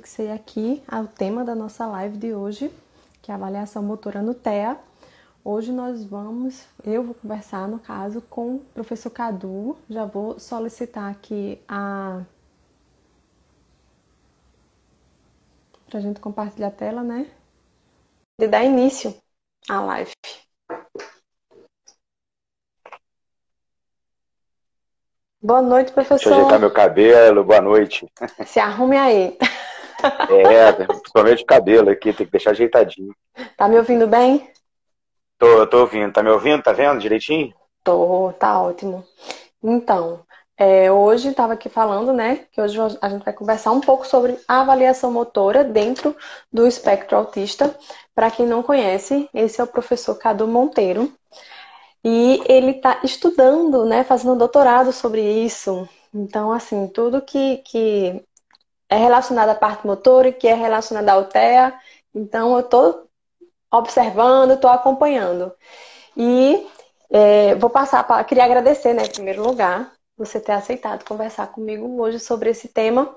Fixei aqui o tema da nossa live de hoje, que é a avaliação motora no TEA. Hoje nós vamos, eu vou conversar no caso com o professor Cadu. Já vou solicitar aqui a para a gente compartilhar a tela, né? De dar início à live. Boa noite, professor. Deixa eu ajeitar meu cabelo, boa noite. Se arrume aí. É, principalmente o cabelo aqui, tem que deixar ajeitadinho. Tá me ouvindo bem? Tô, tô ouvindo. Tá me ouvindo? Tá vendo direitinho? Tô, tá ótimo. Então, é, hoje estava aqui falando, né, que hoje a gente vai conversar um pouco sobre a avaliação motora dentro do espectro autista. Para quem não conhece, esse é o professor Cadu Monteiro. E ele está estudando, né, fazendo um doutorado sobre isso. Então, assim, tudo que, que é relacionado à parte motora e que é relacionado à altea. Então, eu estou observando, estou acompanhando. E é, vou passar para. Queria agradecer, né, em primeiro lugar, você ter aceitado conversar comigo hoje sobre esse tema.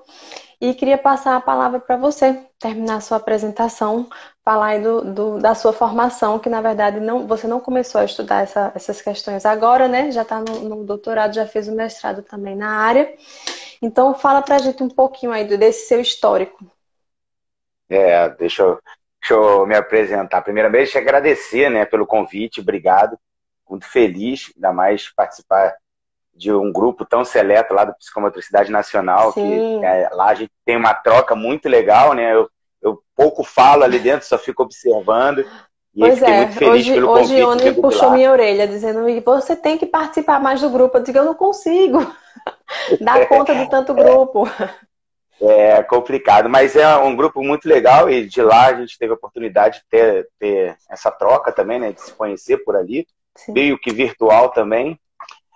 E queria passar a palavra para você, terminar a sua apresentação, falar aí do, do, da sua formação, que na verdade não, você não começou a estudar essa, essas questões agora, né? Já está no, no, doutorado, já fez o mestrado também na área. Então fala para a gente um pouquinho aí desse seu histórico. É, deixa eu, deixa eu me apresentar. Primeiramente, agradecer né, pelo convite, obrigado. Muito feliz, ainda mais participar de um grupo tão seleto lá do Psicomotricidade Nacional, Sim. que é, lá a gente tem uma troca muito legal, né? Eu, eu pouco falo ali dentro, só fico observando. E pois é, muito feliz hoje, pelo hoje Oni puxou minha orelha, dizendo você tem que participar mais do grupo. Eu digo, eu não consigo dar conta de tanto grupo. É complicado, mas é um grupo muito legal e de lá a gente teve a oportunidade de ter, ter essa troca também, né? De se conhecer por ali, Sim. meio que virtual também.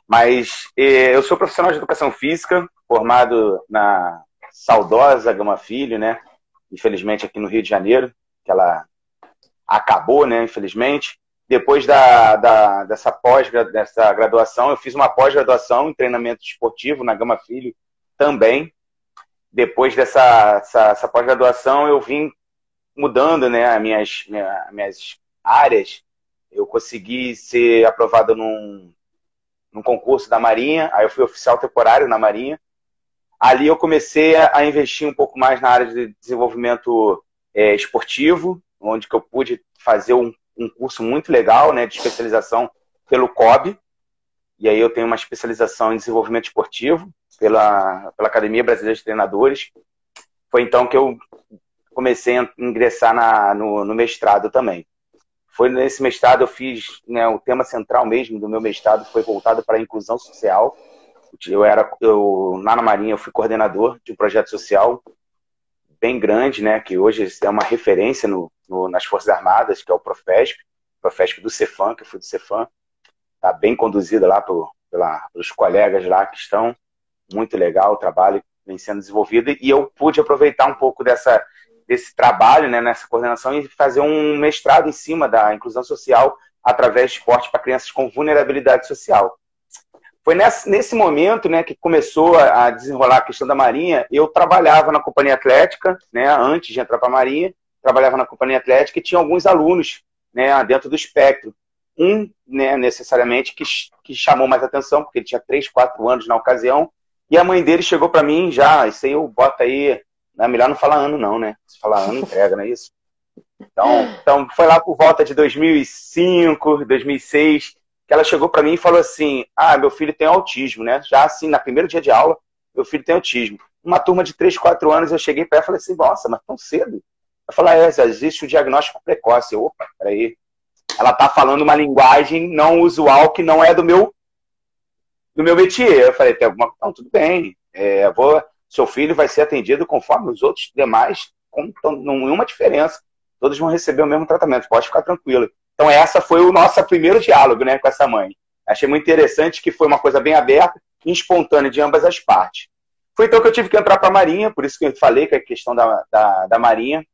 Mas eu sou profissional de educação física, formado na saudosa Gama Filho, né? Infelizmente aqui no Rio de Janeiro, que ela acabou, né? Infelizmente. Depois da, da dessa pós dessa graduação, eu fiz uma pós-graduação em treinamento esportivo na Gama Filho também. Depois dessa essa, essa pós-graduação, eu vim mudando, né? As minhas, minha, minhas áreas. Eu consegui ser aprovado num num concurso da Marinha, aí eu fui oficial temporário na Marinha. Ali eu comecei a investir um pouco mais na área de desenvolvimento é, esportivo, onde que eu pude fazer um, um, curso muito legal, né, de especialização pelo COB. E aí eu tenho uma especialização em desenvolvimento esportivo pela, pela Academia Brasileira de Treinadores. Foi então que eu comecei a ingressar na, no, no mestrado também. Foi nesse mestrado eu fiz, né, o tema central mesmo do meu mestrado foi voltado para a inclusão social. Eu era, eu, lá na Marinha eu fui coordenador de um projeto social bem grande, né, que hoje é uma referência no, no, nas Forças Armadas, que é o Profesp, Profesp do Cefam, que eu fui do Cefam. Está bem conduzida lá por, pela, pelos colegas lá que estão. Muito legal o trabalho vem sendo desenvolvido. E eu pude aproveitar um pouco dessa desse trabalho, né, nessa coordenação e fazer um mestrado em cima da inclusão social através de esporte para crianças com vulnerabilidade social. Foi nesse, momento né, que começou a desenrolar a questão da Marinha. Eu trabalhava na Companhia Atlética, né, antes de entrar para a Marinha, trabalhava na Companhia Atlética e tinha alguns alunos né, dentro do espectro. Um, né, necessariamente, que, que chamou mais atenção, porque ele tinha 3, 4 anos na ocasião, e a mãe dele chegou para mim já, isso aí eu boto aí é melhor não falar ano, não, né? Se falar ano, entrega, não é isso? Então, então, foi lá por volta de 2005, 2006, que ela chegou para mim e falou assim: Ah, meu filho tem autismo, né? Já assim, na primeiro dia de aula, meu filho tem autismo. Uma turma de 3, 4 anos, eu cheguei para ela e falei assim: Nossa, mas tão cedo? Eu falei: É, existe o diagnóstico precoce. Eu, Opa, peraí. Ela tá falando uma linguagem não usual que não é do meu do meu métier. Eu falei: Tem alguma. Não, tudo bem. É, vou seu filho vai ser atendido conforme os outros demais, com nenhuma diferença. Todos vão receber o mesmo tratamento, pode ficar tranquilo. Então, essa foi o nosso primeiro diálogo né, com essa mãe. Achei muito interessante que foi uma coisa bem aberta e espontânea de ambas as partes. Foi então que eu tive que entrar para a Marinha, por isso que eu falei que é questão da, da, da, Marinha.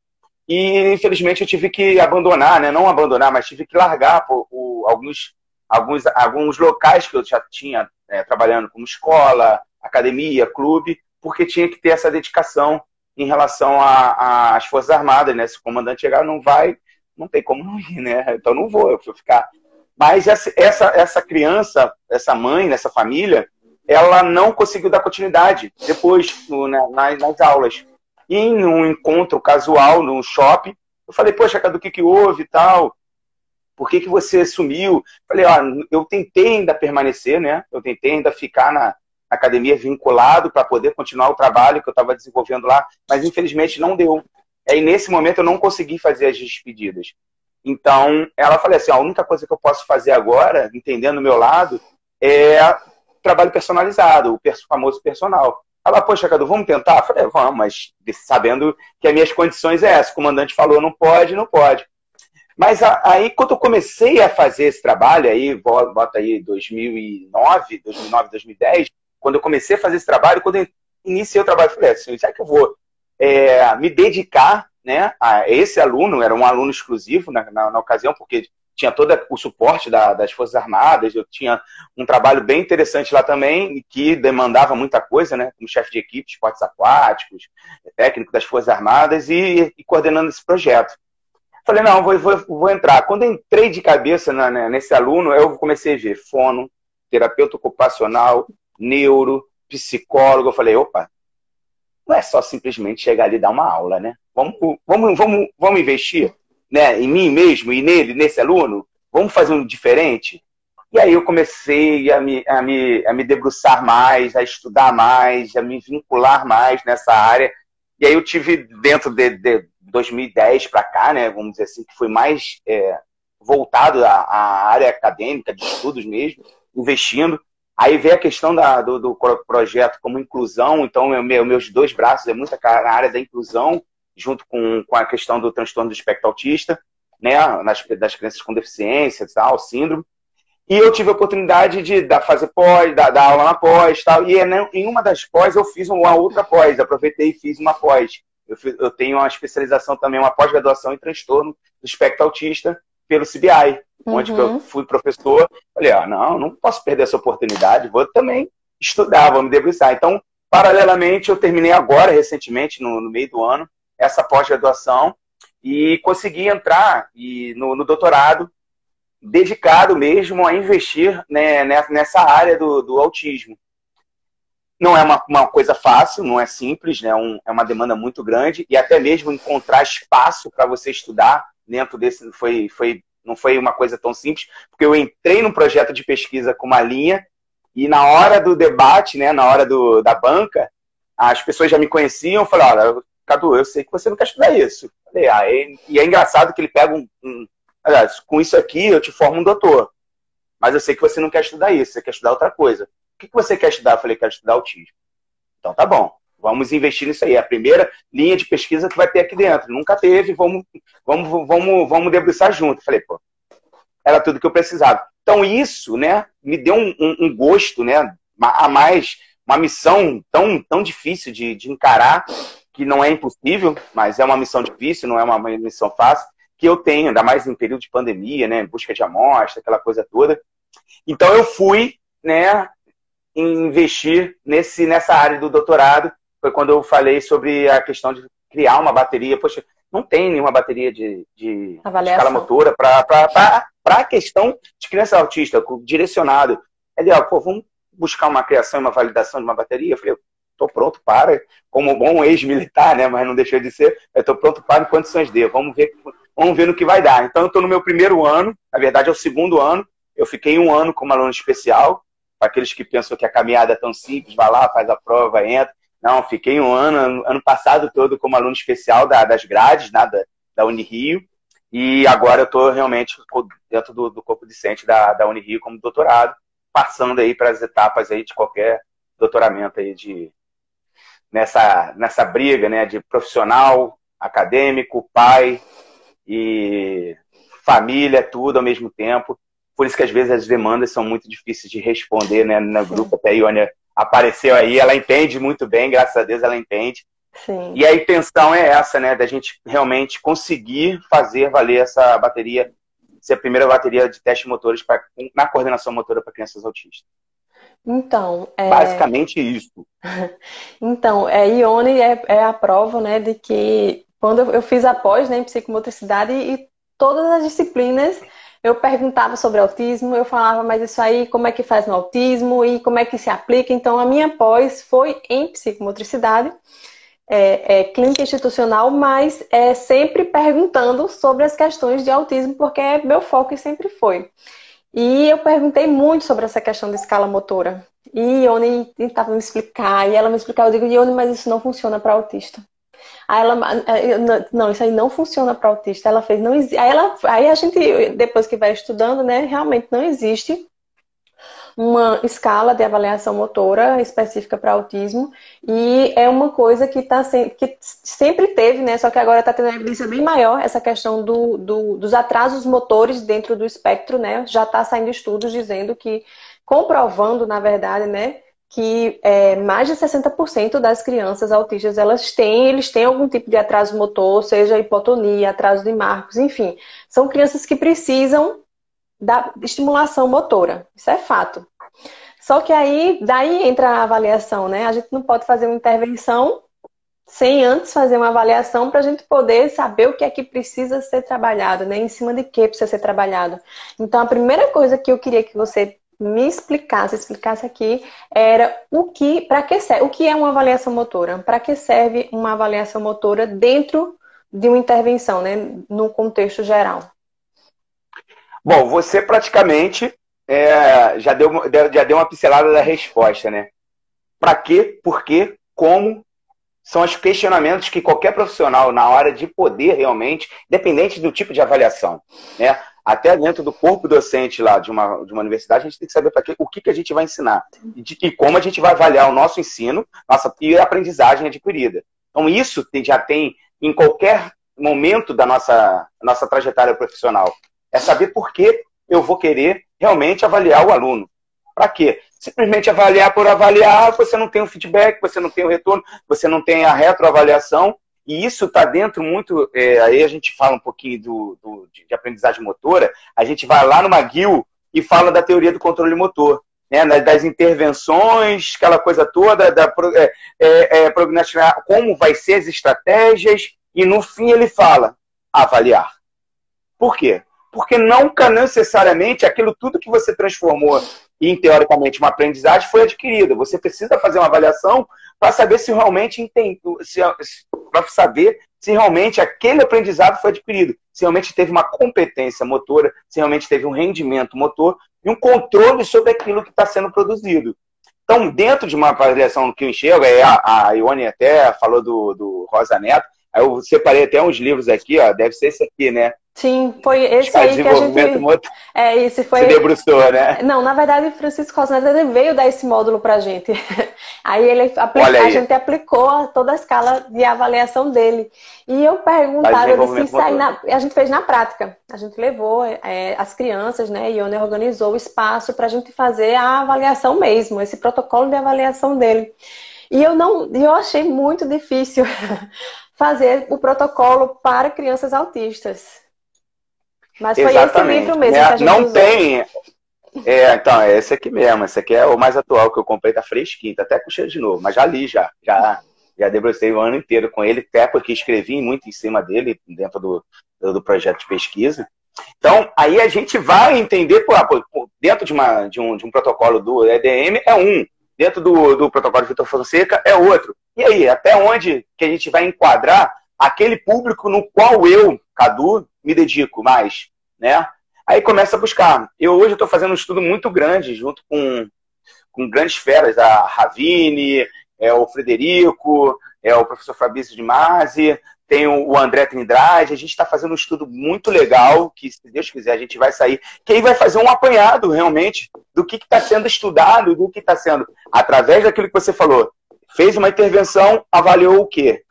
E, infelizmente, eu tive que abandonar, né? não abandonar, mas tive que largar por alguns, alguns, alguns locais que eu já tinha é, trabalhando como escola, academia, clube, porque tinha que ter essa dedicação em relação às Forças Armadas, né? Se o comandante chegar, não vai, não tem como não ir, né? Então não vou, eu vou ficar. Mas essa, essa, essa criança, essa mãe, essa família, ela não conseguiu dar continuidade depois no, né, nas, nas, aulas. E em um encontro casual no shopping, eu falei, poxa, Cadu, o que, que houve e tal? Por que, que você sumiu? Falei, ó, eu tentei ainda permanecer, né? Eu tentei ainda ficar na, academia vinculado para poder continuar o trabalho que eu estava desenvolvendo lá, mas infelizmente não deu. Aí nesse momento eu não consegui fazer as despedidas. Então ela falou assim: a única coisa que eu posso fazer agora, entendendo o meu lado, é trabalho personalizado, o famoso personal. Ela, poxa, Cadu, vamos tentar? Eu falei, vamos, mas sabendo que as minhas condições é essa. O comandante falou, não pode, não pode. Mas aí, quando eu comecei a fazer esse trabalho, aí, bota aí 2009, 2009, 2010, quando eu comecei a fazer esse trabalho, quando eu iniciei o trabalho, eu falei assim, será que eu vou é, me dedicar né, a esse aluno, era um aluno exclusivo na, na, na ocasião, porque tinha todo o suporte da, das Forças Armadas, eu tinha um trabalho bem interessante lá também, que demandava muita coisa, né, como chefe de equipe, esportes aquáticos, técnico das Forças Armadas e, e coordenando esse projeto. Falei, não, vou, vou, vou entrar. Quando entrei de cabeça na, né, nesse aluno, eu comecei a ver fono, terapeuta ocupacional, neuro, psicólogo. Eu falei, opa, não é só simplesmente chegar ali e dar uma aula, né? Vamos, vamos, vamos, vamos investir né, em mim mesmo e nele, nesse aluno? Vamos fazer um diferente? E aí eu comecei a me, a, me, a me debruçar mais, a estudar mais, a me vincular mais nessa área. E aí eu tive dentro de, de 2010 para cá, né, vamos dizer assim, que foi mais é, voltado à, à, área acadêmica, de estudos mesmo, investindo. Aí vem a questão da, do, do, projeto como inclusão, então meu, meus dois braços é muita na área da inclusão, junto com, com a questão do transtorno do espectro autista, né, nas, das crianças com deficiência, tal, síndrome. E eu tive a oportunidade de dar, fazer pós, dar, dar aula na pós tal. E é, em uma das pós eu fiz uma outra pós, aproveitei e fiz uma pós. Eu, fiz, eu tenho uma especialização também, uma pós-graduação em transtorno do espectro autista pelo CBI uhum. onde eu fui professor. Falei, ah, não, não posso perder essa oportunidade, vou também estudar, vou me debruçar. Então, paralelamente, eu terminei agora, recentemente, no, no meio do ano, essa pós-graduação e consegui entrar e, no, no, doutorado dedicado mesmo a investir né, nessa área do, do autismo. Não é uma, uma, coisa fácil, não é simples, né? Um, é uma demanda muito grande e até mesmo encontrar espaço para você estudar dentro desse foi, foi não foi uma coisa tão simples, porque eu entrei num projeto de pesquisa com uma linha e na hora do debate, né, na hora do, da banca, as pessoas já me conheciam, falaram, olha, Cadu, eu sei que você não quer estudar isso. Falei, ah, e, e é engraçado que ele pega um, um, aliás, com isso aqui eu te formo um doutor, mas eu sei que você não quer estudar isso, você quer estudar outra coisa. O que, que você quer estudar? Eu falei, quero estudar autismo. Então tá bom. Vamos investir nisso aí. É a primeira linha de pesquisa que vai ter aqui dentro. Nunca teve, vamos, vamos, vamos, vamos debruçar junto. Falei, pô, era tudo que eu precisava. Então isso, né, me deu um, um, um gosto, né, a mais, uma missão tão, tão difícil de, de encarar, que não é impossível, mas é uma missão difícil, não é uma missão fácil, que eu tenho, ainda mais em período de pandemia, né, busca de amostra, aquela coisa toda. Então eu fui, né, investir nesse, nessa área do doutorado foi quando eu falei sobre a questão de criar uma bateria. Poxa, não tem nenhuma bateria de, de escala motora para a questão de criança autista, direcionado. É ideal, pô, vamos buscar uma criação e uma validação de uma bateria? Eu falei, estou pronto para, como bom ex-militar, né, mas não deixou de ser, eu estou pronto para em condições de, vamos ver, vamos ver no que vai dar. Então, eu estou no meu primeiro ano, na verdade é o segundo ano, eu fiquei um ano como aluno especial, para aqueles que pensam que a caminhada é tão simples, vai lá, faz a prova, entra. Não, fiquei um ano, ano passado todo como aluno especial da, das grades, né, da, da Unirio, e agora eu estou realmente dentro do, do corpo docente da, da Unirio como doutorado, passando aí para as etapas aí de qualquer doutoramento aí de nessa nessa briga, né, de profissional, acadêmico, pai e família, tudo ao mesmo tempo. Por isso que às vezes as demandas são muito difíceis de responder, né, no grupo. Até a Iônia apareceu aí, ela entende muito bem, graças a Deus ela entende. Sim. E a intenção é essa, né, da gente realmente conseguir fazer valer essa bateria, ser a primeira bateria de teste motores pra, na coordenação motora para crianças autistas. Então, é... basicamente isso. então, é, Ione é, é, a prova, né, de que quando eu fiz a pós né, em psicomotricidade e todas as disciplinas eu perguntava sobre autismo, eu falava, mas isso aí, como é que faz no autismo e como é que se aplica? Então, a minha pós foi em psicomotricidade, é, é, clínica institucional, mas é sempre perguntando sobre as questões de autismo, porque é meu foco e sempre foi. E eu perguntei muito sobre essa questão de escala motora. E Ione tentava me explicar, e ela me explicava, eu digo, Ione, mas isso não funciona para autista. Aí ela, não, isso aí não funciona para autista. Ela fez, não Aí, ela, aí a gente, depois que vai estudando, né, realmente não existe uma escala de avaliação motora específica para autismo e é uma coisa que, tá se, que sempre teve, né? Só que agora está tendo uma evidência bem maior essa questão do, do, dos atrasos motores dentro do espectro, né? Já está saindo estudos dizendo que comprovando, na verdade, né, que é, mais de 60% das crianças autistas elas têm, eles têm algum tipo de atraso motor, seja hipotonia, atraso de marcos, enfim. São crianças que precisam da estimulação motora. Isso é fato. Só que aí, daí entra a avaliação, né? A gente não pode fazer uma intervenção sem antes fazer uma avaliação para a gente poder saber o que é que precisa ser trabalhado, né? Em cima de que precisa ser trabalhado. Então, a primeira coisa que eu queria que você me explicasse, explicasse aqui, era o que, para que serve, o que é uma avaliação motora? Para que serve uma avaliação motora dentro de uma intervenção, né, no contexto geral? Bom, você praticamente é, já, deu, já deu uma pincelada da resposta, né? Para quê, por quê, como são os questionamentos que qualquer profissional, na hora de poder realmente, independente do tipo de avaliação, né? Até dentro do corpo docente lá de uma, de uma universidade, a gente tem que saber para o que, que a gente vai ensinar e, de, e, como a gente vai avaliar o nosso ensino nossa, e a aprendizagem adquirida. Então, isso tem, já tem em qualquer momento da nossa, nossa trajetória profissional. É saber por que eu vou querer realmente avaliar o aluno. Para quê? Simplesmente avaliar por avaliar, você não tem o feedback, você não tem o retorno, você não tem a retroavaliação, e isso está dentro muito. É, aí a gente fala um pouquinho do, do, de aprendizagem motora, a gente vai lá no McGill e fala da teoria do controle motor. Né, das intervenções, aquela coisa toda, da, é, é, é, prognosticar como vai ser as estratégias, e no fim ele fala avaliar. Por quê? Porque nunca necessariamente aquilo tudo que você transformou em, teoricamente, uma aprendizagem foi adquirido. Você precisa fazer uma avaliação para saber se realmente entende, se, para saber se realmente aquele aprendizado foi adquirido, se realmente teve uma competência motora, se realmente teve um rendimento motor e um controle sobre aquilo que está sendo produzido. Então, dentro de uma avaliação que eu enxergo, a, a Ione até falou do, do Rosa Neto, aí eu separei até uns livros aqui, ó, deve ser esse aqui, né? Sim, foi esse aí que a gente. Motor, é, esse foi. Se debruçou, né? Não, na verdade, Francisco Rosneto ele veio dar esse módulo pra gente. Aí ele aplicou, aí. a gente aplicou toda a escala de avaliação dele. E eu perguntava, eu disse, isso aí na... a gente fez na prática. A gente levou é, as crianças, né? E Ione organizou o espaço para a gente fazer a avaliação mesmo, esse protocolo de avaliação dele. E eu não, eu achei muito difícil fazer o protocolo para crianças autistas. Mas foi Exatamente. esse livro mesmo é, que a gente Não usou. tem. É, então, é esse aqui mesmo. Esse aqui é o mais atual que eu comprei, tá fresquinho, tá até com cheiro de novo, mas já li, já. Já, já debrucei o ano inteiro com ele, até porque escrevi muito em cima dele, dentro do, do projeto de pesquisa. Então, aí a gente vai entender, pô, dentro de, uma, de, um, de um protocolo do EDM é um, dentro do, do protocolo de Vitor Fonseca é outro. E aí, até onde que a gente vai enquadrar aquele público no qual eu, Cadu, me dedico mais, né? Aí começa a buscar. Eu hoje estou fazendo um estudo muito grande, junto com, com grandes feras, a Ravine, é, o Frederico, é, o professor Fabrício de Masi, tem o André Trindade, a gente está fazendo um estudo muito legal, que se Deus quiser a gente vai sair, que aí vai fazer um apanhado realmente do que está sendo estudado, do que está sendo, através daquilo que você falou, fez uma intervenção, avaliou o quê?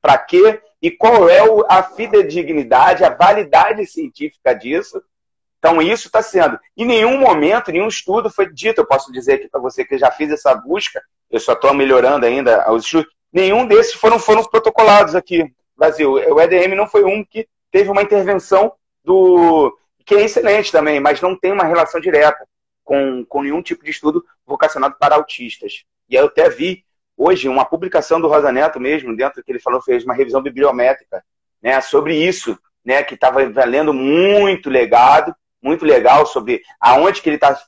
Para quê? E qual é a fidedignidade, a validade científica disso. Então, isso está sendo. Em nenhum momento, nenhum estudo foi dito. Eu posso dizer aqui para você que já fiz essa busca, eu só estou melhorando ainda os estudos. Nenhum desses foram, foram protocolados aqui no Brasil. O EDM não foi um que teve uma intervenção do. que é excelente também, mas não tem uma relação direta com, com nenhum tipo de estudo vocacionado para autistas. E eu até vi hoje uma publicação do Rosa Neto mesmo, dentro que ele falou, fez uma revisão bibliométrica né, sobre isso, né, que estava valendo muito legado, muito legal sobre aonde que ele está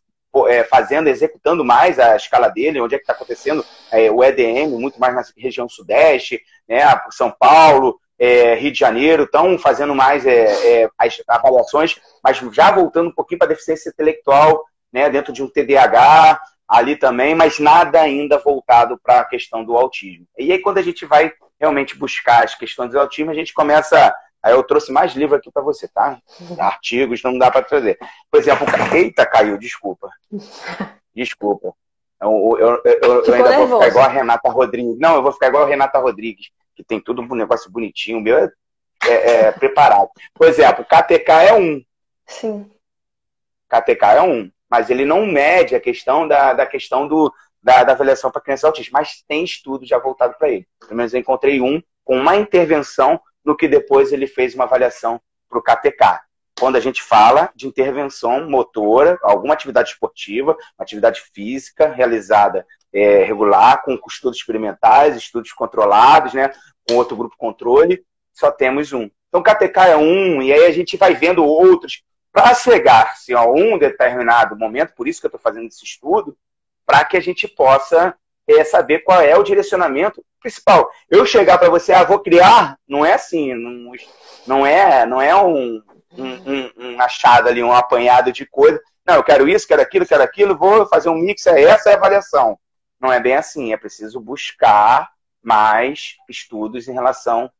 é, fazendo, executando mais a escala dele, onde é que está acontecendo é, o EDM, muito mais na região sudeste, né, São Paulo, é, Rio de Janeiro, estão fazendo mais é, é, as avaliações, mas já voltando um pouquinho para a deficiência intelectual, né, dentro de um TDAH ali também, mas nada ainda voltado para a questão do autismo. E aí, quando a gente vai realmente buscar as questões do autismo, a gente começa Aí eu trouxe mais livro aqui para você, tá? Artigos, não dá para trazer. Por exemplo, eita, caiu, desculpa. Desculpa. Eu, eu, eu, eu ainda nervoso. vou ficar igual a Renata Rodrigues. Não, eu vou ficar igual a Renata Rodrigues, que tem tudo um negócio bonitinho. O meu é, é, é preparado. Por exemplo, KTK é um. Sim. KTK é um. Mas ele não mede a questão da, da questão do, da, da avaliação para crianças autistas. Mas tem estudo já voltado para ele. Pelo menos eu encontrei um com uma intervenção no que depois ele fez uma avaliação para o KTK. Quando a gente fala de intervenção motora, alguma atividade esportiva, atividade física realizada é, regular, com estudos experimentais, estudos controlados, né, com outro grupo controle, só temos um. Então, KTK é um, e aí a gente vai vendo outros, para chegar-se a um determinado momento, por isso que eu estou fazendo esse estudo, para que a gente possa é saber qual é o direcionamento principal. Eu chegar para você, ah, vou criar, não é assim, não, não é, não é um, um, um, achado ali, um apanhado de coisa. Não, eu quero isso, quero aquilo, quero aquilo, vou fazer um mix, é essa é a avaliação. Não é bem assim, é preciso buscar mais estudos em relação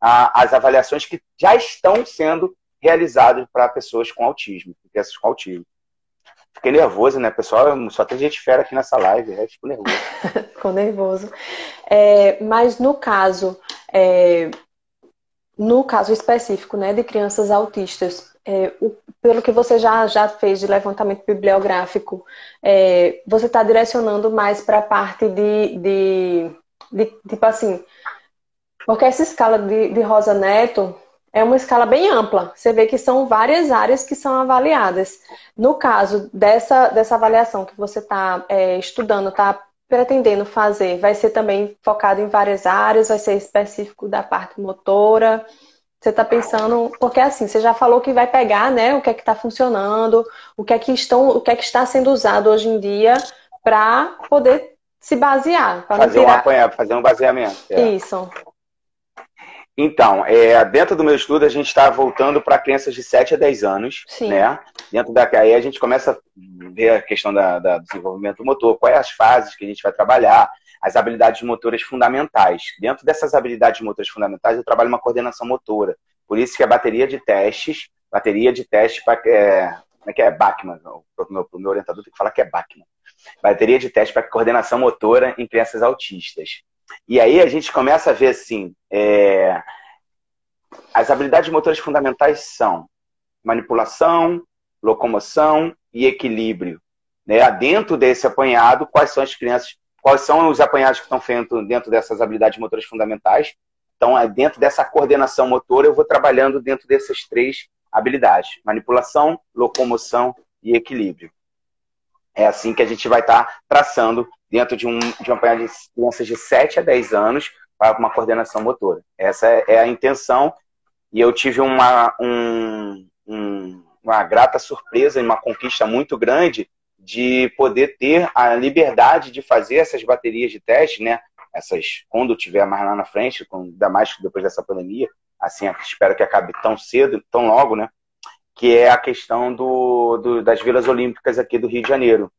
às avaliações que já estão sendo realizadas para pessoas com autismo, crianças com autismo. Fiquei nervoso, né, pessoal? Só tem gente fera aqui nessa live, né? Fico nervoso. Ficou nervoso. É, mas no caso, é, no caso específico, né, de crianças autistas, é, o, pelo que você já, já fez de levantamento bibliográfico, é, você está direcionando mais para a parte de, de, de, tipo assim, porque essa escala de, de Rosa Neto, é uma escala bem ampla. Você vê que são várias áreas que são avaliadas. No caso dessa, dessa avaliação que você está é, estudando, está pretendendo fazer, vai ser também focado em várias áreas, vai ser específico da parte motora. Você está pensando, porque assim, você já falou que vai pegar, né, o que é que está funcionando, o que é que estão, o que é que está sendo usado hoje em dia para poder se basear. Fazer, um apanha, fazer um baseamento. É. Isso. Então, é, dentro do meu estudo, a gente está voltando para crianças de 7 a 10 anos. Sim. Né? Dentro da aí a gente começa a ver a questão da, da desenvolvimento motor, quais as fases que a gente vai trabalhar, as habilidades motoras fundamentais. Dentro dessas habilidades motoras fundamentais, eu trabalho uma coordenação motora. Por isso que a bateria de testes, bateria de testes para é, como é que é? Bachmann. O meu, o meu orientador tem que falar que é Bachmann. Bateria de testes para coordenação motora em crianças autistas. E aí a gente começa a ver assim, é... as habilidades motoras fundamentais são manipulação, locomoção e equilíbrio. Né? Dentro desse apanhado, quais são as crianças, quais são os apanhados que estão feitos dentro dessas habilidades motoras fundamentais? Então, é dentro dessa coordenação motora, eu vou trabalhando dentro dessas três habilidades: manipulação, locomoção e equilíbrio. É assim que a gente vai estar tá traçando dentro de um, de um apanhado de crianças de 7 a 10 anos para uma coordenação motora. Essa é, é a intenção e eu tive uma, um, um, uma grata surpresa e uma conquista muito grande de poder ter a liberdade de fazer essas baterias de teste, né? Essas, quando tiver mais lá na frente, ainda mais depois dessa pandemia, assim, espero que acabe tão cedo, tão logo, né? Que é a questão do, do das vilas olímpicas aqui do Rio de Janeiro.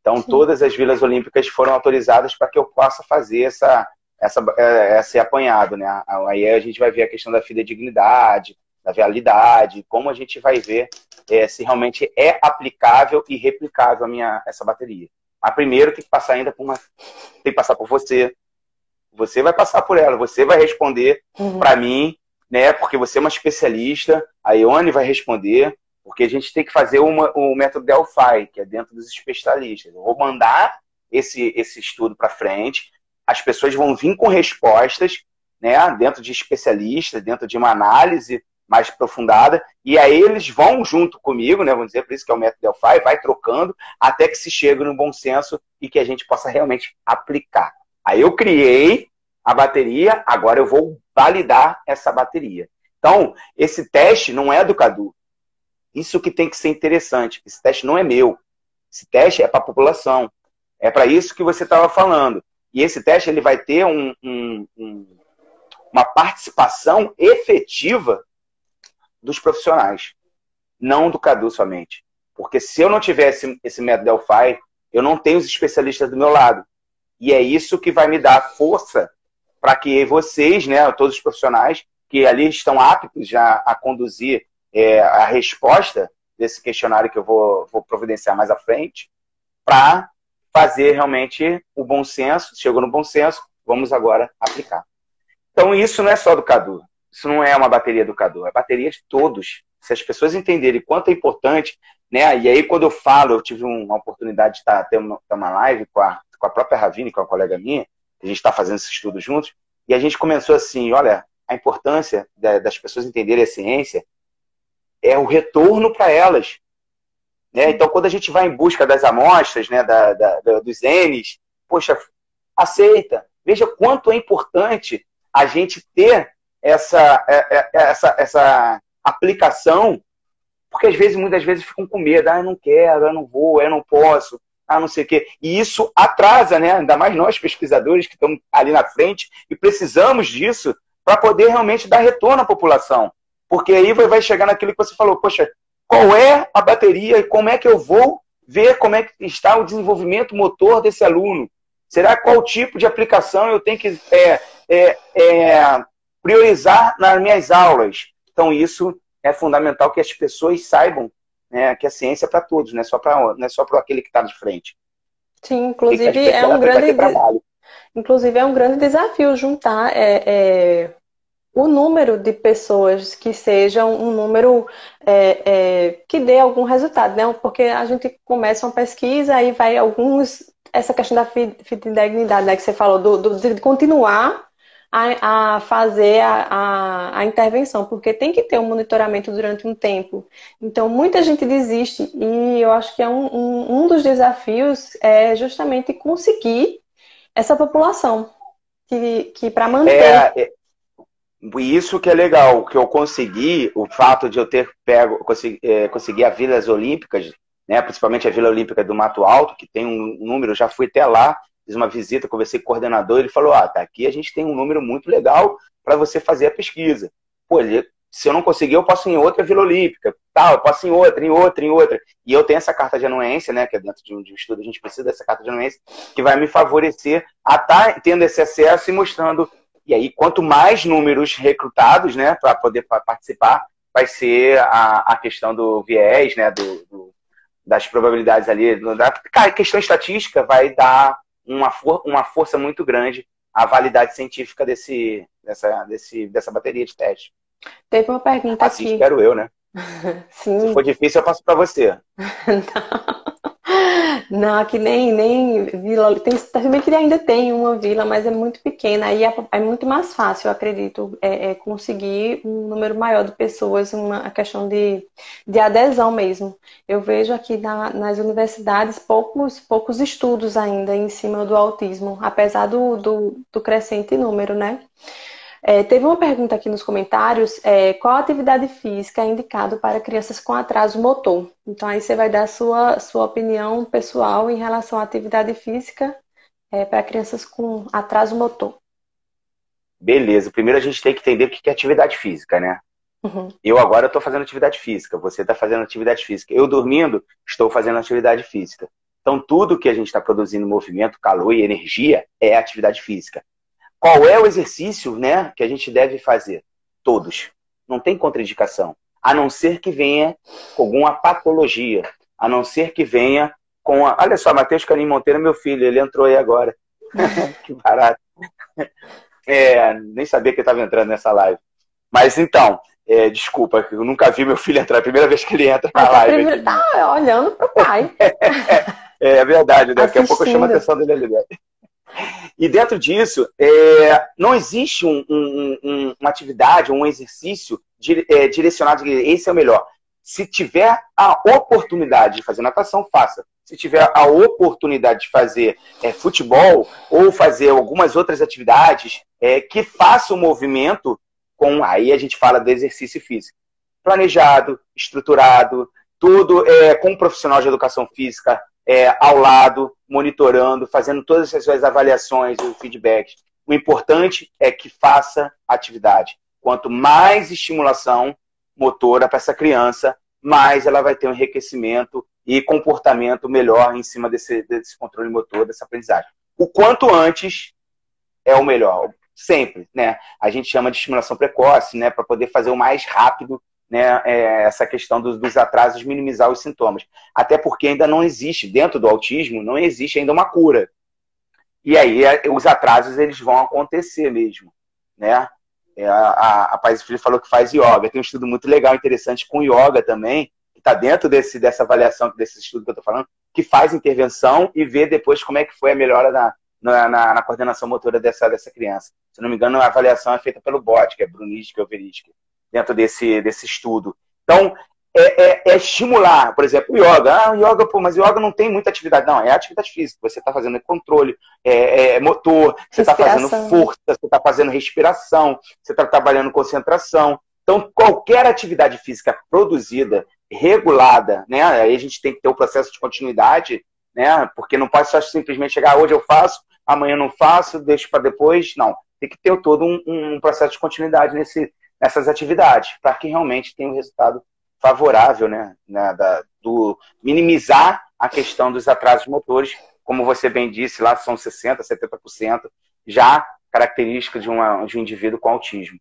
Então, Sim. todas as vilas olímpicas foram autorizadas para que eu possa fazer essa, essa, é, esse apanhado. Né? Aí a gente vai ver a questão da fidedignidade, da vialidade, como a gente vai ver é, se realmente é aplicável e replicável a minha, essa bateria. Mas primeiro tem que passar ainda por uma. Tem que passar por você. Você vai passar por ela, você vai responder uhum. para mim, né? Porque você é uma especialista, a Ione vai responder, porque a gente tem que fazer uma, o método Delphi, que é dentro dos especialistas. Eu vou mandar esse, esse estudo para frente, as pessoas vão vir com respostas, né, dentro de especialistas, dentro de uma análise mais aprofundada, e aí eles vão junto comigo, né, vamos dizer, por isso que é o método Delphi, vai trocando, até que se chegue no bom senso e que a gente possa realmente aplicar. Aí eu criei a bateria, agora eu vou validar essa bateria. Então, esse teste não é do Cadu. Isso que tem que ser interessante. Esse teste não é meu. Esse teste é para a população. É para isso que você estava falando. E esse teste ele vai ter um, um, um, uma participação efetiva dos profissionais, não do Cadu somente. Porque se eu não tivesse esse método Delphi, eu não tenho os especialistas do meu lado. E é isso que vai me dar força para que vocês, né, todos os profissionais que ali estão aptos já a conduzir é, a resposta desse questionário que eu vou, vou providenciar mais à frente, para fazer realmente o bom senso. Chegou no bom senso, vamos agora aplicar. Então, isso não é só do Cadu. Isso não é uma bateria do Cadu, é bateria de todos. Se as pessoas entenderem quanto é importante, né? E aí, quando eu falo, eu tive uma oportunidade de estar tendo uma live com a, com a própria Ravine, com a colega minha, a gente está fazendo esse estudo juntos, e a gente começou assim: olha, a importância das pessoas entenderem a ciência é o retorno para elas. Né? Então, quando a gente vai em busca das amostras, né, da, da, dos N's, poxa, aceita. Veja quanto é importante a gente ter essa, é, é, essa, essa aplicação, porque às vezes, muitas vezes, ficam com medo, ah, eu não quero, eu não vou, eu não posso, ah, não sei o quê. E isso atrasa, né? Ainda mais nós, pesquisadores, que estamos ali na frente e precisamos disso para poder realmente dar retorno à população. Porque aí vai chegar naquilo que você falou, poxa, qual é a bateria e como é que eu vou ver como é que está o desenvolvimento motor desse aluno? Será qual tipo de aplicação eu tenho que é, é, é, priorizar nas minhas aulas? Então, isso é fundamental que as pessoas saibam né, que a ciência é para todos, não é só para é aquele que está de frente. Sim, inclusive é um grande inclusive é um grande desafio juntar é, é, o número de pessoas que sejam um número é, é, que dê algum resultado, né? Porque a gente começa uma pesquisa e vai alguns essa questão da fidedignidade, né, que você falou, do, do, de continuar a, a fazer a, a, a, intervenção, porque tem que ter um monitoramento durante um tempo. Então, muita gente desiste, e eu acho que é um, um, um dos desafios é justamente conseguir essa população, que, que para manter. É, é isso que é legal, que eu consegui, o fato de eu ter pego, consegui, é, consegui a Vilas Olímpicas, né, principalmente a Vila Olímpica do Mato Alto, que tem um número, já fui até lá, fiz uma visita, conversei com o coordenador, ele falou, ah, tá aqui a gente tem um número muito legal para você fazer a pesquisa. Pô, ele, se eu não conseguir, eu posso ir em outra Vila Olímpica, tal, eu posso ir em outra, em outra, em outra. E eu tenho essa carta de anuência, né, que é dentro de um, de um estudo, a gente precisa dessa carta de anuência, que vai me favorecer a estar tá tendo esse acesso e mostrando e aí, quanto mais números recrutados, né, para poder participar, vai ser a, a questão do viés, né, do, do das probabilidades ali, da questão estatística vai dar uma, for, uma força muito grande à validade científica desse, dessa, desse, dessa bateria de teste. Teve uma pergunta assim, aqui. espero eu, né? Sim. Se for difícil, eu passo para você. Não. Não, aqui nem, nem vila. Tem, também que ainda tem uma vila, mas é muito pequena. Aí é, é muito mais fácil, eu acredito, é, é, conseguir um número maior de pessoas, uma questão de, de adesão mesmo. Eu vejo aqui na, nas universidades poucos, poucos estudos ainda em cima do autismo, apesar do, do, do crescente número, né? É, teve uma pergunta aqui nos comentários: é, qual atividade física é indicado para crianças com atraso motor? Então, aí você vai dar a sua, sua opinião pessoal em relação à atividade física é, para crianças com atraso motor. Beleza. Primeiro a gente tem que entender o que é atividade física, né? Uhum. Eu agora estou fazendo atividade física, você está fazendo atividade física. Eu dormindo, estou fazendo atividade física. Então, tudo que a gente está produzindo movimento, calor e energia é atividade física. Qual é o exercício né, que a gente deve fazer? Todos. Não tem contraindicação. A não ser que venha com alguma patologia. A não ser que venha com a. Olha só, Matheus Canim Monteiro, meu filho, ele entrou aí agora. que barato. É, nem sabia que ele estava entrando nessa live. Mas então, é, desculpa, eu nunca vi meu filho entrar. É a primeira vez que ele entra na live. Primeiro, tá olhando pro pai. é, é, verdade, daqui Assistindo. a pouco eu chamo a atenção dele ali. E dentro disso, é, não existe um, um, um, uma atividade, um exercício dire, é, direcionado, esse é o melhor. Se tiver a oportunidade de fazer natação, faça. Se tiver a oportunidade de fazer é, futebol ou fazer algumas outras atividades é, que façam o movimento com. Aí a gente fala do exercício físico. Planejado, estruturado, tudo é, com um profissional de educação física é, ao lado, monitorando, fazendo todas as suas avaliações e feedbacks. O importante é que faça atividade. Quanto mais estimulação motora para essa criança, mais ela vai ter um enriquecimento e comportamento melhor em cima desse, desse controle motor, dessa aprendizagem. O quanto antes é o melhor, sempre, né? A gente chama de estimulação precoce, né, para poder fazer o mais rápido né, é, essa questão dos, dos, atrasos, minimizar os sintomas. Até porque ainda não existe, dentro do autismo, não existe ainda uma cura. E aí é, os atrasos eles vão acontecer mesmo, né? É, a, a Paz Filho falou que faz yoga. Tem um estudo muito legal, interessante com yoga também, que está dentro desse, dessa avaliação, desse estudo que eu estou falando, que faz intervenção e vê depois como é que foi a melhora na, na, na, na coordenação motora dessa, dessa criança. Se não me engano, a avaliação é feita pelo BOT, que é Brunistic ou Verídica dentro desse, desse estudo. Então, é, é, é, estimular, por exemplo, o yoga. Ah, o yoga, pô, mas o yoga não tem muita atividade. Não, é atividade física. Você está fazendo controle, é, é motor, você está fazendo força, você está fazendo respiração, você está trabalhando concentração. Então, qualquer atividade física produzida, regulada, né? Aí a gente tem que ter o processo de continuidade, né? Porque não pode só simplesmente chegar, ah, hoje eu faço, amanhã não faço, deixo para depois. Não. Tem que ter todo um, um processo de continuidade nesse, nessas atividades, para que realmente tenha um resultado favorável, né, né da, do minimizar a questão dos atrasos motores, como você bem disse, lá são 60%, 70%, já característica de, uma, de um indivíduo com autismo.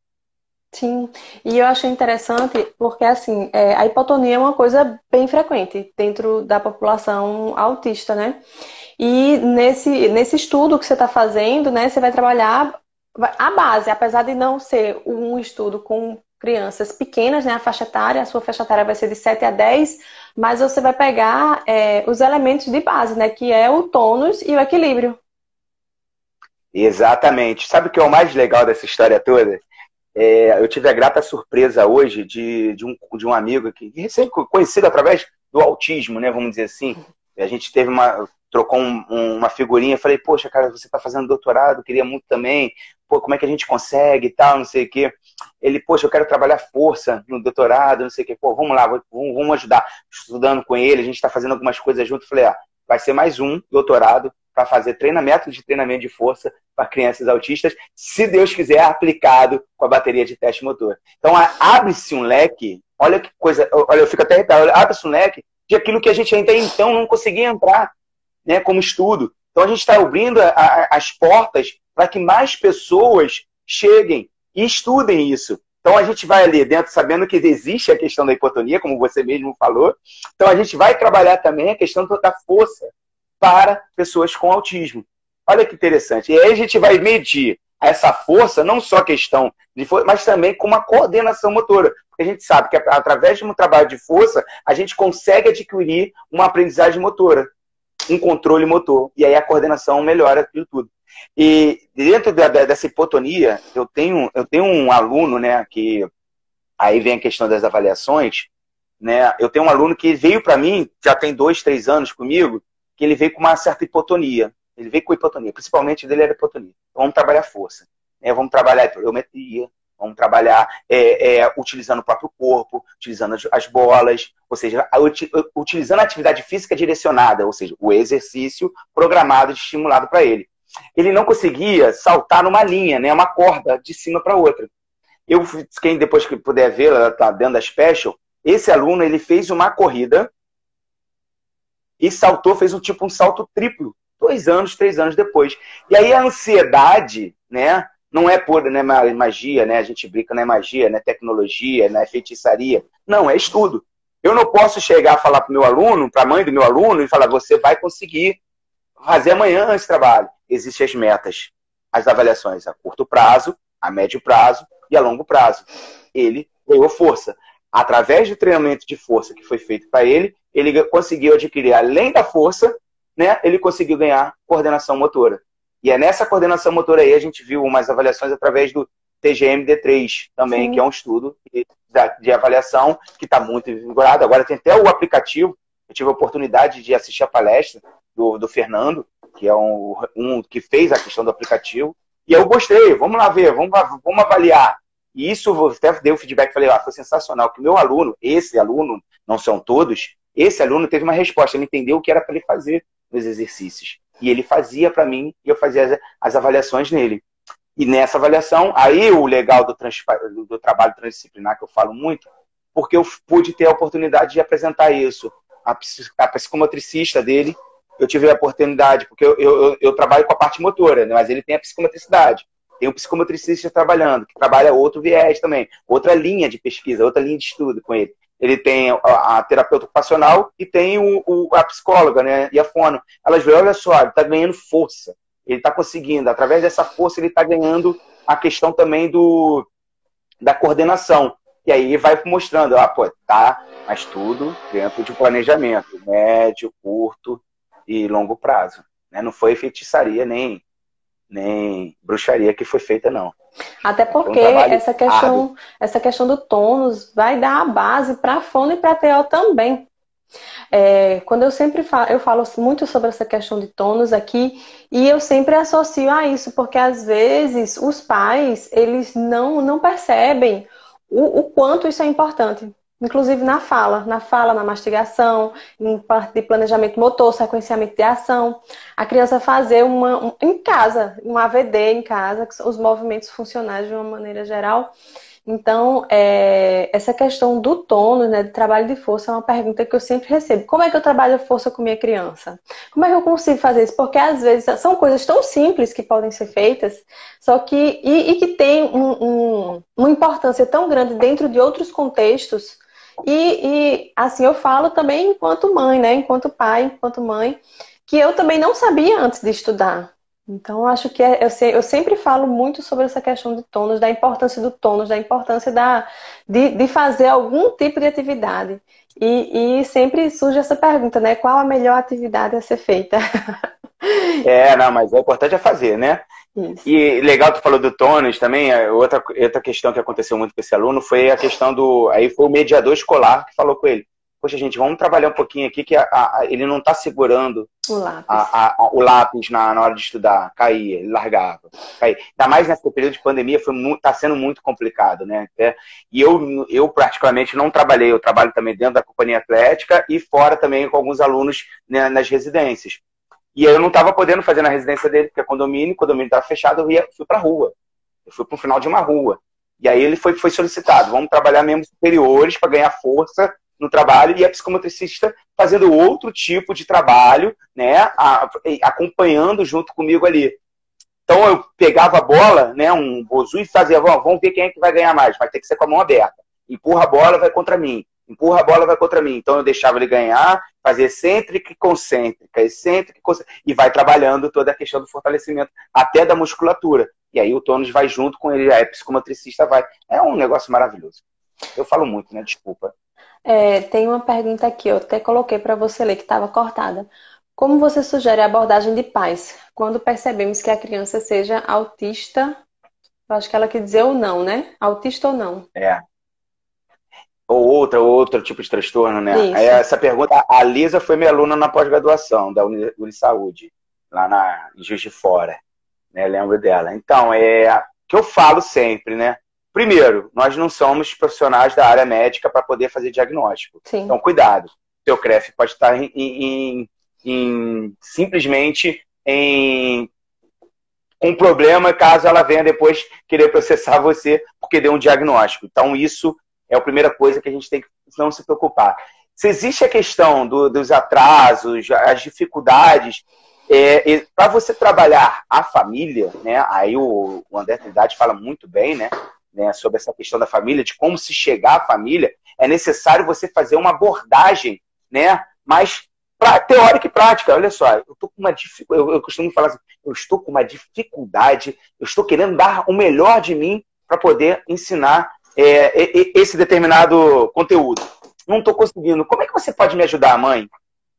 Sim, e eu achei interessante porque assim, é, a hipotonia é uma coisa bem frequente dentro da população autista, né? E nesse, nesse estudo que você está fazendo, né, você vai trabalhar a base, apesar de não ser um estudo com crianças pequenas, né, a faixa etária, a sua faixa etária vai ser de 7 a 10, mas você vai pegar é, os elementos de base, né, que é o tônus e o equilíbrio. Exatamente. Sabe o que é o mais legal dessa história toda? É, eu tive a grata surpresa hoje de, de, um, de um amigo que recém conhecido através do autismo, né, vamos dizer assim. A gente teve uma, trocou um, um, uma figurinha, falei, poxa, cara, você está fazendo doutorado, queria muito também, pô, como é que a gente consegue e tal, não sei o quê. Ele, poxa, eu quero trabalhar força no doutorado, não sei o quê, pô, vamos lá, vamos, vamos ajudar. Estudando com ele, a gente está fazendo algumas coisas junto, falei, ah, vai ser mais um doutorado para fazer treinamento de treinamento de força para crianças autistas, se Deus quiser, aplicado com a bateria de teste motor. Então, abre-se um leque, olha que coisa, olha, eu fico até irritado, abre-se um leque de aquilo que a gente até então não conseguia entrar né, como estudo. Então a gente está abrindo a, a, as portas para que mais pessoas cheguem e estudem isso. Então a gente vai ali dentro sabendo que existe a questão da hipotonia, como você mesmo falou. Então a gente vai trabalhar também a questão da força para pessoas com autismo. Olha que interessante. E aí a gente vai medir essa força, não só questão de força, mas também com uma coordenação motora. Porque a gente sabe que através de um trabalho de força, a gente consegue adquirir uma aprendizagem motora um controle motor. E aí a coordenação melhora tudo. E dentro da, dessa hipotonia, eu tenho, eu tenho um aluno, né, que aí vem a questão das avaliações, né? Eu tenho um aluno que veio para mim, já tem dois, três anos comigo, que ele veio com uma certa hipotonia. Ele veio com hipotonia, principalmente dele era hipotonia. Então, vamos trabalhar força, né? Vamos trabalhar geometria, Vamos trabalhar é, é, utilizando o próprio corpo, utilizando as, as bolas, ou seja, a, utilizando a atividade física direcionada, ou seja, o exercício programado, estimulado para ele. Ele não conseguia saltar numa linha, né, uma corda de cima para outra. Eu, quem depois que puder ver, ela está dentro da Special, esse aluno ele fez uma corrida e saltou, fez um tipo um salto triplo, dois anos, três anos depois. E aí a ansiedade, né? não é por né, magia, né? A gente brinca, não é magia, não é tecnologia, não é feitiçaria. Não, é estudo. Eu não posso chegar a falar para o meu aluno, para a mãe do meu aluno, e falar, você vai conseguir fazer amanhã esse trabalho. Existem as metas, as avaliações a curto prazo, a médio prazo e a longo prazo. Ele ganhou força. Através do treinamento de força que foi feito para ele, ele conseguiu adquirir, além da força, né, ele conseguiu ganhar coordenação motora. E é nessa coordenação motora aí a gente viu umas avaliações através do TGMD3 também, Sim. que é um estudo de avaliação que está muito vigorado. Agora tem até o aplicativo. Eu tive a oportunidade de assistir a palestra do, do Fernando, que é um, um que fez a questão do aplicativo. E eu gostei, vamos lá ver, vamos, vamos avaliar. E isso até deu feedback, falei, ah, foi sensacional, que meu aluno, esse aluno, não são todos, esse aluno teve uma resposta, ele entendeu o que era para ele fazer nos exercícios. E ele fazia para mim e eu fazia as, as, avaliações nele. E nessa avaliação, aí o legal do, do trabalho transdisciplinar que eu falo muito, porque eu pude ter a oportunidade de apresentar isso. A psicomotricista dele, eu tive a oportunidade, porque eu, eu, eu, trabalho com a parte motora, né, mas ele tem a psicomotricidade. Tem um psicomotricista trabalhando, que trabalha outro viés também, outra linha de pesquisa, outra linha de estudo com ele. Ele tem a, a terapeuta ocupacional e tem o, o, a psicóloga, né? E a fono. Elas veem, olha só, ele está ganhando força. Ele está conseguindo, através dessa força, ele está ganhando a questão também do, da coordenação. E aí vai mostrando, ah, pô, tá, mas tudo dentro de um planejamento médio, curto e longo prazo. Né? Não foi feitiçaria nem, nem bruxaria que foi feita, não. Até porque um essa, questão, essa questão do tônus vai dar a base para a fono e para a TO também. É, quando eu sempre falo, eu falo muito sobre essa questão de tônus aqui e eu sempre associo a isso, porque às vezes os pais eles não, não percebem o, o quanto isso é importante inclusive na fala, na fala, na mastigação, em parte de planejamento motor, sequenciamento de ação. A criança fazer uma, um, em casa, um AVD em casa, os movimentos funcionais de uma maneira geral. Então, é, essa questão do tônus, né, de trabalho de força, é uma pergunta que eu sempre recebo. Como é que eu trabalho força com minha criança? Como é que eu consigo fazer isso? Porque às vezes são coisas tão simples que podem ser feitas, só que e, e que tem um, um, uma importância tão grande dentro de outros contextos e, e, assim, eu falo também enquanto mãe, né? Enquanto pai, enquanto mãe, que eu também não sabia antes de estudar. Então, acho que é, eu, sei, eu, sempre falo muito sobre essa questão de tônus, da importância do tônus, da importância da, de, de fazer algum tipo de atividade. E, e, sempre surge essa pergunta, né? Qual a melhor atividade a ser feita? É, não, mas o importante é fazer, né? Isso. E legal, tu falou do tônus também, é, outra, outra questão que aconteceu muito com esse aluno foi a questão do. Aí foi o mediador escolar que falou com ele. Poxa, gente, vamos trabalhar um pouquinho aqui que a, a, ele não está segurando o lápis, a, o lápis na, na, hora de estudar. Caía, ele largava. Caía. Ainda mais nesse período de pandemia, está sendo muito complicado, né? É, e eu, eu, praticamente, não trabalhei. Eu trabalho também dentro da companhia atlética e fora também com alguns alunos né, nas residências. E eu não estava podendo fazer na residência dele, porque é condomínio, o condomínio estava fechado, eu ia, fui para rua. Eu fui para o final de uma rua. E aí ele foi, foi solicitado, vamos trabalhar membros superiores para ganhar força no trabalho e a psicomotricista fazendo outro tipo de trabalho, né, a, acompanhando junto comigo ali. Então eu pegava a bola, né, um bozu e fazia, vamos ver quem é que vai ganhar mais, vai ter que ser com a mão aberta. Empurra a bola, vai contra mim empurra a bola, vai contra mim. Então eu deixava ele ganhar, fazer excêntrica e concêntrica, excêntrica e concêntrica, e vai trabalhando toda a questão do fortalecimento, até da musculatura. E aí o tônus vai junto com ele, a psicomotricista vai. É um negócio maravilhoso. Eu falo muito, né? Desculpa. É, tem uma pergunta aqui, eu até coloquei para você ler que estava cortada. Como você sugere a abordagem de pais quando percebemos que a criança seja autista? Eu acho que ela quer dizer ou não, né? Autista ou não? É ou outra, ou outro tipo de transtorno, né? Aí essa pergunta, a Lisa foi minha aluna na pós-graduação da Unisaúde, lá na, em Juiz de Fora, né? Lembro dela. Então, é que eu falo sempre, né? Primeiro, nós não somos profissionais da área médica para poder fazer diagnóstico. Sim. Então, cuidado. Seu CREF pode estar em, em, em simplesmente em um problema caso ela venha depois querer processar você porque deu um diagnóstico. Então, isso é a primeira coisa que a gente tem que não se preocupar. Se existe a questão do, dos atrasos, as dificuldades, é, para você trabalhar a família, né? Aí o, o André Trindade fala muito bem, né? né? Sobre essa questão da família, de como se chegar à família, é necessário você fazer uma abordagem, né? Mais pra, teórica e prática. Olha só, eu tô com uma eu, eu costumo falar assim, eu estou com uma dificuldade, eu estou querendo dar o melhor de mim para poder ensinar é, esse determinado conteúdo. Não estou conseguindo. Como é que você pode me ajudar, mãe?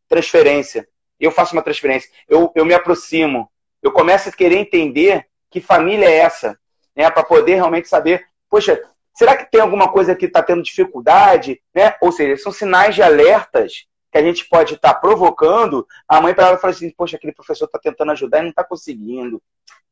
Transferência. Eu faço uma transferência. Eu, eu me aproximo eu começo a querer entender que família é essa, né? Para poder realmente saber, poxa, será que tem alguma coisa que está tendo dificuldade, né? Ou seja, são sinais de alertas que a gente pode estar tá provocando a mãe para ela falar assim, poxa, aquele professor está tentando ajudar e não está conseguindo.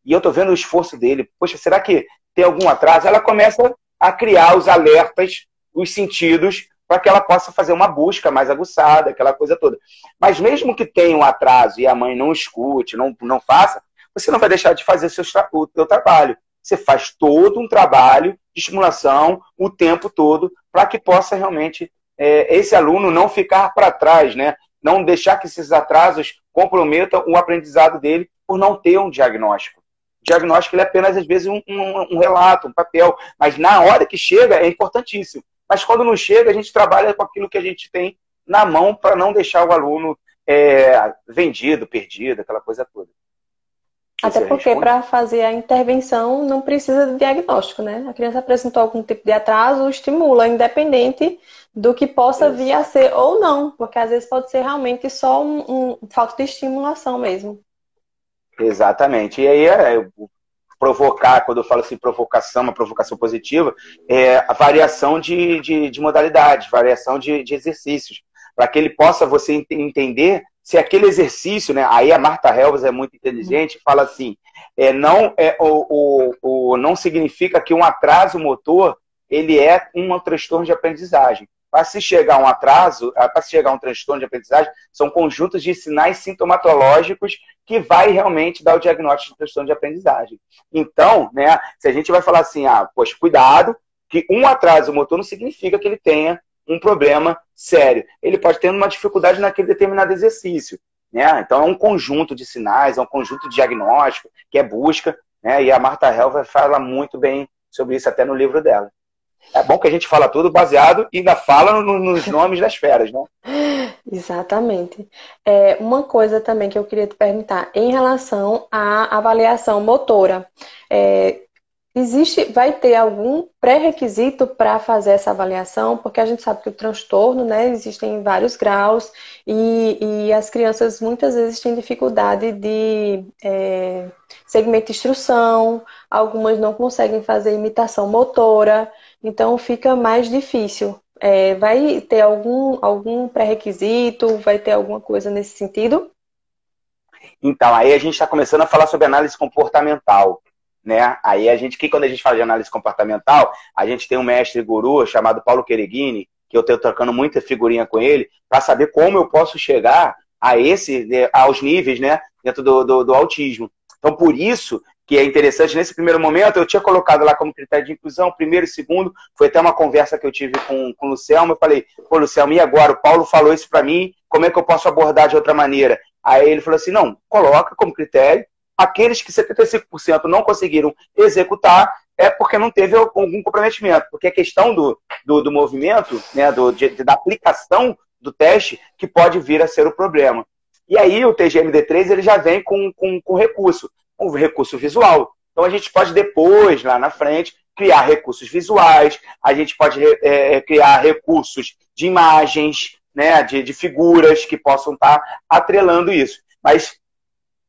E eu estou vendo o esforço dele. Poxa, será que tem algum atraso? Ela começa a criar os alertas, os sentidos, para que ela possa fazer uma busca mais aguçada, aquela coisa toda. Mas mesmo que tenha um atraso e a mãe não escute, não, não faça, você não vai deixar de fazer seu, o seu trabalho. Você faz todo um trabalho de estimulação o tempo todo para que possa realmente é, esse aluno não ficar para trás, né? não deixar que esses atrasos comprometam o aprendizado dele por não ter um diagnóstico. Diagnóstico ele é apenas, às vezes, um, um, um relato, um papel, mas na hora que chega é importantíssimo. Mas quando não chega, a gente trabalha com aquilo que a gente tem na mão para não deixar o aluno é, vendido, perdido, aquela coisa toda. Até porque para fazer a intervenção não precisa de diagnóstico, né? A criança apresentou algum tipo de atraso, estimula, independente do que possa vir a ser ou não, porque às vezes pode ser realmente só um, um falta de estimulação mesmo. Exatamente. E aí é, provocar, quando eu falo assim, provocação, uma provocação positiva, é a variação de, de, de modalidades, variação de, de exercícios, para que ele possa você entender se aquele exercício, né? Aí a Marta Helves é muito inteligente, fala assim, é, não é o, o, o não significa que um atraso motor ele é um transtorno de aprendizagem. Para se chegar a um atraso, para se chegar a um transtorno de aprendizagem, são conjuntos de sinais sintomatológicos que vai realmente dar o diagnóstico de transtorno de aprendizagem. Então, né, se a gente vai falar assim, ah, pois cuidado, que um atraso motor não significa que ele tenha um problema sério. Ele pode ter uma dificuldade naquele determinado exercício. Né? Então, é um conjunto de sinais, é um conjunto de diagnóstico, que é busca, né? e a Marta Helva fala muito bem sobre isso até no livro dela. É bom que a gente fala tudo baseado e ainda fala no, nos nomes das feras, né? Exatamente. É, uma coisa também que eu queria te perguntar, em relação à avaliação motora, é, Existe, vai ter algum pré-requisito para fazer essa avaliação? Porque a gente sabe que o transtorno, né, existem vários graus e, e as crianças muitas vezes têm dificuldade de é, segmento de instrução, algumas não conseguem fazer imitação motora, então fica mais difícil. É, vai ter algum, algum pré-requisito? Vai ter alguma coisa nesse sentido? Então, aí a gente está começando a falar sobre análise comportamental né? Aí a gente, que quando a gente fala de análise comportamental, a gente tem um mestre guru chamado Paulo Quereguini, que eu tenho trocando muita figurinha com ele, para saber como eu posso chegar a esse, né, aos níveis, né, dentro do, do, do, autismo. Então, por isso que é interessante, nesse primeiro momento, eu tinha colocado lá como critério de inclusão, primeiro e segundo, foi até uma conversa que eu tive com, com o Lucelmo, eu falei, pô, Lucelmo, e agora? O Paulo falou isso para mim, como é que eu posso abordar de outra maneira? Aí ele falou assim, não, coloca como critério, aqueles que 75% não conseguiram executar é porque não teve algum comprometimento. Porque a questão do, do, do movimento, né, do, de, da aplicação do teste, que pode vir a ser o problema. E aí o TGMD3 ele já vem com, com, com recurso, um recurso visual. Então a gente pode depois, lá na frente, criar recursos visuais, a gente pode é, criar recursos de imagens, né, de, de figuras que possam estar atrelando isso. Mas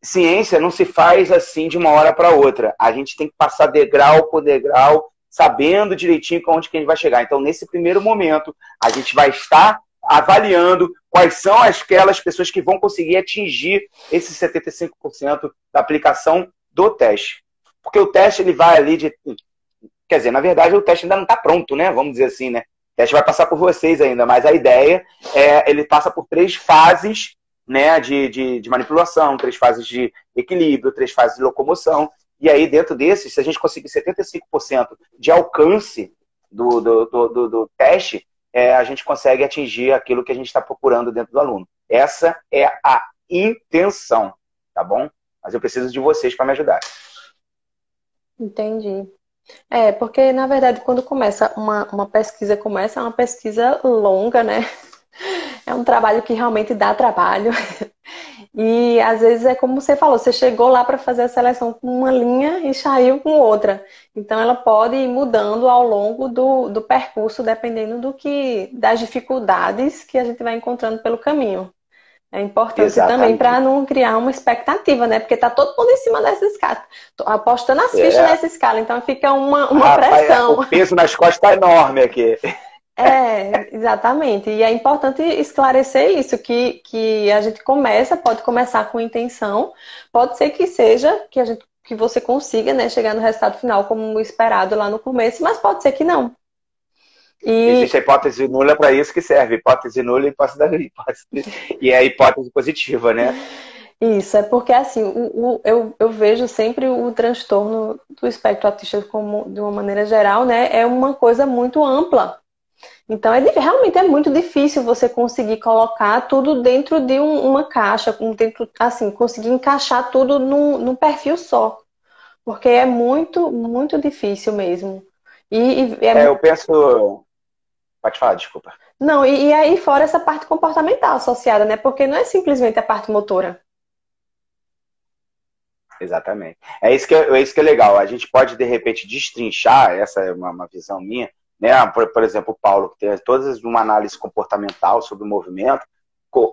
ciência não se faz assim de uma hora para outra. A gente tem que passar degrau por degrau, sabendo direitinho onde que a gente vai chegar. Então, nesse primeiro momento, a gente vai estar avaliando quais são aquelas pessoas que vão conseguir atingir esse 75% da aplicação do teste. Porque o teste ele vai ali de. Quer dizer, na verdade, o teste ainda não está pronto, né? Vamos dizer assim, né? O teste vai passar por vocês ainda, mas a ideia é ele passa por três fases né, de, de, de, manipulação, três fases de equilíbrio, três fases de locomoção. E aí, dentro desses, se a gente conseguir 75% de alcance do, do, do, do teste, é, a gente consegue atingir aquilo que a gente está procurando dentro do aluno. Essa é a intenção, tá bom? Mas eu preciso de vocês para me ajudar. Entendi. É, porque na verdade, quando começa uma, uma pesquisa, começa uma pesquisa longa, né? É um trabalho que realmente dá trabalho. E às vezes é como você falou, você chegou lá para fazer a seleção com uma linha e saiu com outra. Então ela pode ir mudando ao longo do, do percurso, dependendo do que das dificuldades que a gente vai encontrando pelo caminho. É importante Exatamente. também para não criar uma expectativa, né? Porque tá todo mundo em cima dessa escala, apostando as fichas é. nessa escala, então fica uma, uma Rapaz, pressão. O peso nas costas tá enorme aqui. É, exatamente. E é importante esclarecer isso, que, que a gente começa, pode começar com intenção, pode ser que seja que a gente que você consiga né, chegar no resultado final como esperado lá no começo, mas pode ser que não. E... Existe a hipótese nula para isso que serve. Hipótese nula e hipótese, hipótese, e é a hipótese positiva, né? Isso, é porque assim, o, o, eu, eu vejo sempre o transtorno do espectro autista como, de uma maneira geral, né? É uma coisa muito ampla. Então, é, realmente é muito difícil você conseguir colocar tudo dentro de um, uma caixa, dentro, assim, conseguir encaixar tudo num, num, perfil só. Porque é muito, muito difícil mesmo. E, e é, é, eu penso. Pode falar, desculpa. Não, e, e, aí fora essa parte comportamental associada, né? Porque não é simplesmente a parte motora. Exatamente. É isso que é, é isso que é legal. A gente pode, de repente, destrinchar, essa é uma, uma visão minha, né? Por, por, exemplo, o Paulo, que tem todas uma análise comportamental sobre o movimento,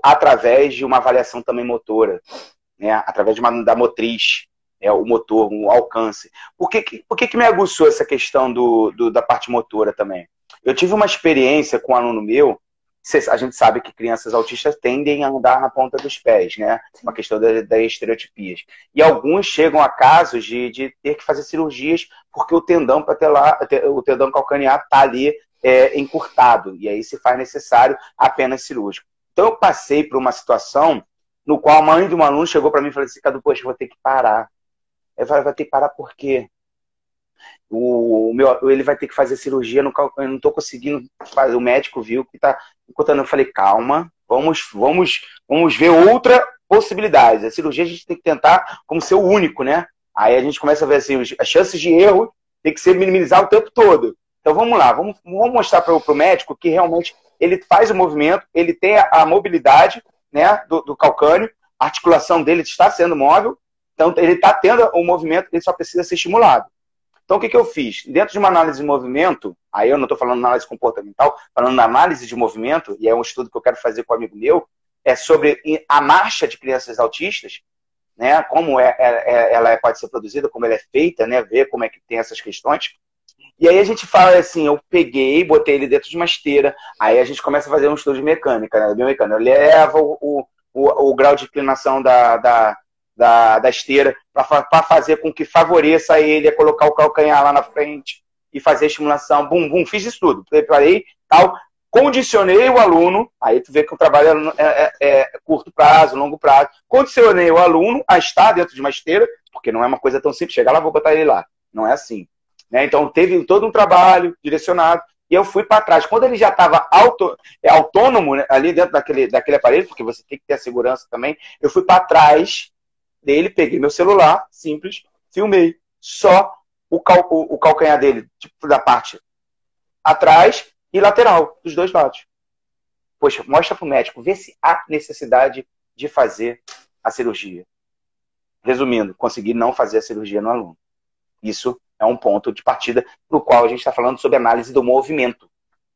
através de uma avaliação também motora, né? Através de uma, da motriz, é, o motor, o alcance. Por que, que, por que, que me aguçou essa questão do, do, da parte motora também? Eu tive uma experiência com um aluno meu, a gente sabe que crianças autistas tendem a andar na ponta dos pés, né? Uma questão das da estereotipias. E alguns chegam a casos de, de ter que fazer cirurgias porque o tendão patelar, o tendão calcanear está ali é, encurtado. E aí se faz necessário apenas cirúrgico. Então eu passei por uma situação no qual a mãe de um aluno chegou para mim e falou assim, Cadu, poxa, vou ter que parar. Eu falei, vai ter que parar por quê? O, meu, ele vai ter que fazer cirurgia, no, eu não estou conseguindo fazer. O médico viu que está encontrando. Eu falei, calma, vamos, vamos, vamos ver outra possibilidade. A cirurgia a gente tem que tentar como ser o único, né? Aí a gente começa a ver assim, as chances de erro tem que ser minimizar o tempo todo. Então vamos lá, vamos, vamos mostrar para o médico que realmente ele faz o movimento, ele tem a, a mobilidade né, do, do calcânio, a articulação dele está sendo móvel, então, ele está tendo o movimento, ele só precisa ser estimulado. Então, o que, que eu fiz? Dentro de uma análise de movimento, aí eu não estou falando análise comportamental, falando análise de movimento, e é um estudo que eu quero fazer com um amigo meu, é sobre a marcha de crianças autistas, né? Como é, é, é, ela pode ser produzida, como ela é feita, né? Ver como é que tem essas questões. E aí a gente fala assim, eu peguei, botei ele dentro de uma esteira, aí a gente começa a fazer um estudo de mecânica, né? Biomecânica. Eu levo o, o, o grau de inclinação da, da da, da esteira para fazer com que favoreça ele a colocar o calcanhar lá na frente e fazer a estimulação. Bum, bum, fiz isso tudo. Preparei, tal, condicionei o aluno, aí tu vê que o trabalho é, é, é, curto prazo, longo prazo. Condicionei o aluno a estar dentro de uma esteira, porque não é uma coisa tão simples, chegar lá, vou botar ele lá. Não é assim. Né? Então teve todo um trabalho direcionado e eu fui para trás. Quando ele já estava auto, é, autônomo né, ali dentro daquele, daquele aparelho, porque você tem que ter a segurança também, eu fui para trás dele, peguei meu celular, simples, filmei só o, cal, o, o calcanhar dele, tipo, da parte atrás e lateral, dos dois lados. Poxa, mostra para o médico, vê se há necessidade de fazer a cirurgia. Resumindo, consegui não fazer a cirurgia no aluno. Isso é um ponto de partida no qual a gente está falando sobre análise do movimento.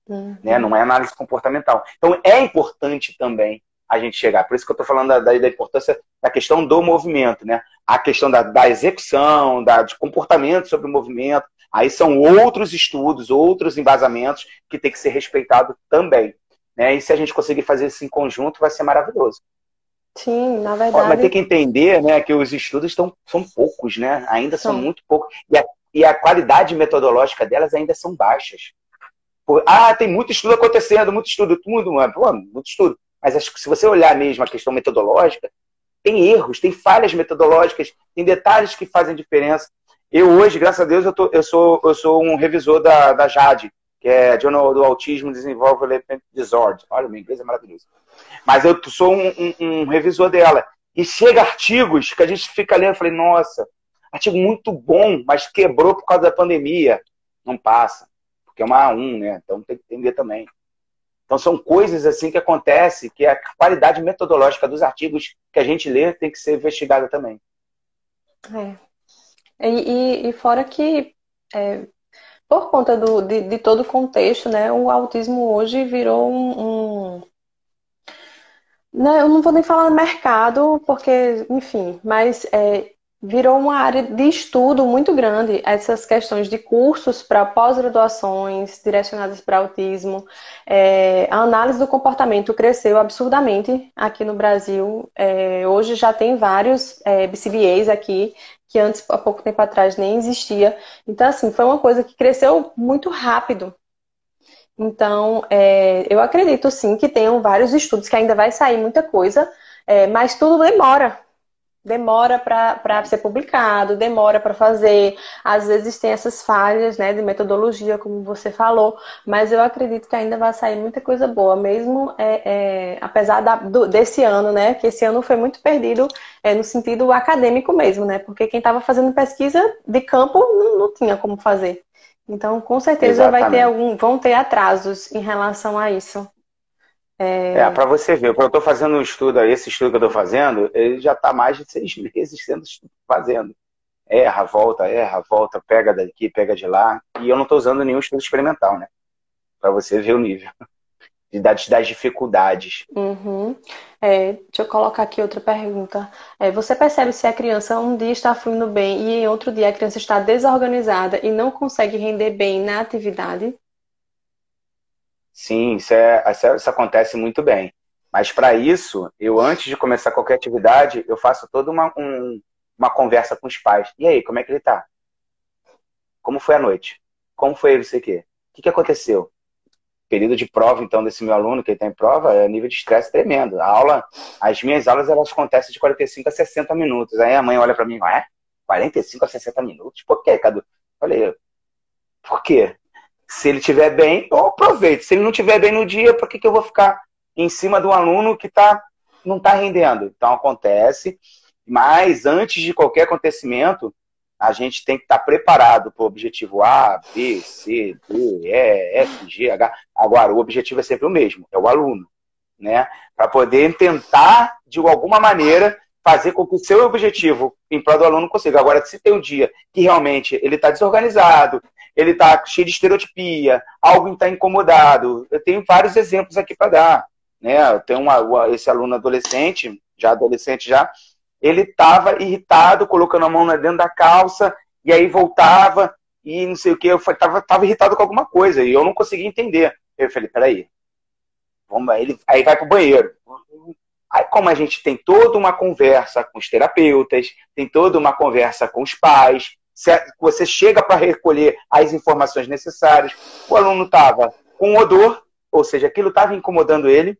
Uhum. Né? Não é análise comportamental. Então é importante também a gente chegar. Por isso que eu estou falando da, da, importância da questão do movimento, né? A questão da, da execução, da, de comportamento sobre o movimento. Aí são outros estudos, outros embasamentos que tem que ser respeitado também. Né? E se a gente conseguir fazer isso em conjunto, vai ser maravilhoso. Sim, na verdade. Mas tem que entender né, que os estudos estão, são poucos, né? Ainda são, são muito poucos. E a, e a qualidade metodológica delas ainda são baixas. ah, tem muito estudo acontecendo, muito estudo, tudo, mano. Pô, muito estudo. Mas acho que se você olhar mesmo a questão metodológica, tem erros, tem falhas metodológicas, tem detalhes que fazem diferença. Eu hoje, graças a Deus, eu, tô, eu, sou, eu sou um revisor da, da JADE, que é Journal do Autismo Desenvolvement Disorder. Olha, meu inglês é maravilhoso. Mas eu sou um, um, um, revisor dela. E chega artigos que a gente fica lendo e falei, nossa, artigo muito bom, mas quebrou por causa da pandemia. Não passa, porque é uma A1, né? Então tem que entender também. Então são coisas assim que acontecem, que a qualidade metodológica dos artigos que a gente lê tem que ser investigada também. É. E, e fora que, é, por conta do, de, de, todo o contexto, né, o autismo hoje virou um, um Não, eu não vou nem falar mercado, porque, enfim, mas é, virou uma área de estudo muito grande essas questões de cursos para pós-graduações direcionadas para autismo. É, a análise do comportamento cresceu absurdamente aqui no Brasil. É, hoje já tem vários é, BCBAs aqui que antes, há pouco tempo atrás, nem existia. Então, assim, foi uma coisa que cresceu muito rápido. Então, é, eu acredito sim que tenham vários estudos, que ainda vai sair muita coisa, é, mas tudo demora demora para ser publicado, demora para fazer. Às vezes tem essas falhas né, de metodologia, como você falou, mas eu acredito que ainda vai sair muita coisa boa, mesmo é, é, apesar da, do, desse ano, né? Que esse ano foi muito perdido é, no sentido acadêmico mesmo, né? Porque quem estava fazendo pesquisa de campo não, não tinha como fazer. Então, com certeza Exatamente. vai ter algum, vão ter atrasos em relação a isso. É, é para você ver, eu estou fazendo um estudo, esse estudo que eu estou fazendo, ele já está mais de seis meses sendo fazendo. Erra, volta, erra, volta, pega daqui, pega de lá. E eu não estou usando nenhum estudo experimental, né? Para você ver o nível das, das dificuldades. Uhum. É, deixa eu colocar aqui outra pergunta. É, você percebe se a criança um dia está fluindo bem e em outro dia a criança está desorganizada e não consegue render bem na atividade? Sim, isso, é, isso acontece muito bem. Mas para isso, eu antes de começar qualquer atividade, eu faço toda uma, um, uma conversa com os pais. E aí, como é que ele está? Como foi a noite? Como foi isso aqui? O que, que aconteceu? Período de prova, então, desse meu aluno que ele tem tá prova, é nível de estresse tremendo. A aula, as minhas aulas, elas acontecem de 45 a 60 minutos. Aí a mãe olha para mim, é? 45 a 60 minutos? Por quê, Cadu? Falei, por quê? Se ele estiver bem, eu aproveito. Se ele não estiver bem no dia, por que, que eu vou ficar em cima do aluno que tá, não está rendendo? Então acontece. Mas antes de qualquer acontecimento, a gente tem que estar tá preparado para o objetivo A, B, C, D, E, F, G, H. Agora, o objetivo é sempre o mesmo, é o aluno. Né? Para poder tentar, de alguma maneira, fazer com que o seu objetivo em prol do aluno consiga. Agora, se tem um dia que realmente ele está desorganizado, ele está cheio de estereotipia, algo está incomodado. Eu tenho vários exemplos aqui para dar. Né? Eu tenho esse aluno adolescente, já adolescente já, ele estava irritado, colocando a mão dentro da calça, e aí voltava, e não sei o que, eu estava tava irritado com alguma coisa, e eu não conseguia entender. Eu falei, peraí, vamos, ele, aí vai pro banheiro. Aí, como a gente tem toda uma conversa com os terapeutas, tem toda uma conversa com os pais, você chega para recolher as informações necessárias. O aluno estava com odor, ou seja, aquilo estava incomodando ele.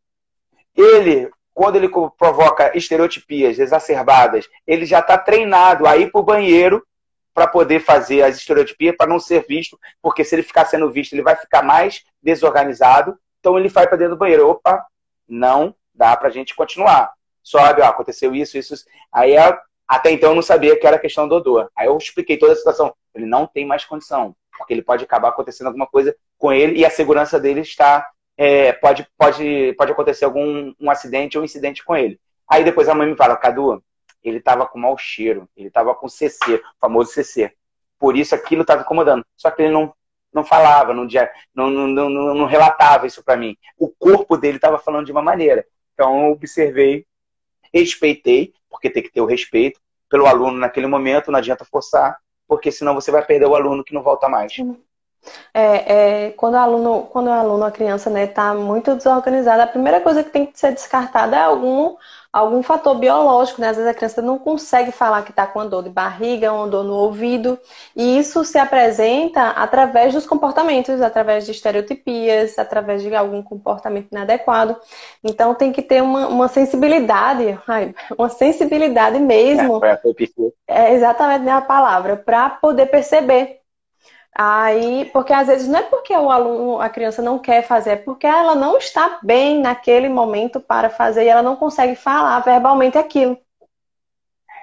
Ele, quando ele provoca estereotipias exacerbadas, ele já está treinado a ir para o banheiro para poder fazer as estereotipias, para não ser visto, porque se ele ficar sendo visto, ele vai ficar mais desorganizado. Então ele vai para dentro do banheiro. Opa, não dá para a gente continuar. Sobe, ó, aconteceu isso, isso. Aí é até então eu não sabia que era questão do odor. Aí eu expliquei toda a situação. Ele não tem mais condição, porque ele pode acabar acontecendo alguma coisa com ele e a segurança dele está. É, pode, pode, pode acontecer algum um acidente ou incidente com ele. Aí depois a mãe me fala, Cadu, ele estava com mau cheiro, ele estava com CC, famoso CC. Por isso aquilo estava incomodando. Só que ele não, não falava, não, não, não, não relatava isso para mim. O corpo dele estava falando de uma maneira. Então eu observei respeitei, porque tem que ter o respeito pelo aluno naquele momento, não adianta forçar, porque senão você vai perder o aluno que não volta mais. É, é, quando o aluno, quando o aluno, a criança, né, está muito desorganizada, a primeira coisa que tem que ser descartada é algum algum fator biológico, né? Às vezes a criança não consegue falar que está com uma dor de barriga, uma dor no ouvido, e isso se apresenta através dos comportamentos, através de estereotipias, através de algum comportamento inadequado. Então tem que ter uma, uma sensibilidade, ai, uma sensibilidade mesmo. É, é exatamente a palavra, para poder perceber Aí, porque às vezes não é porque o aluno, a criança não quer fazer, é porque ela não está bem naquele momento para fazer e ela não consegue falar verbalmente aquilo.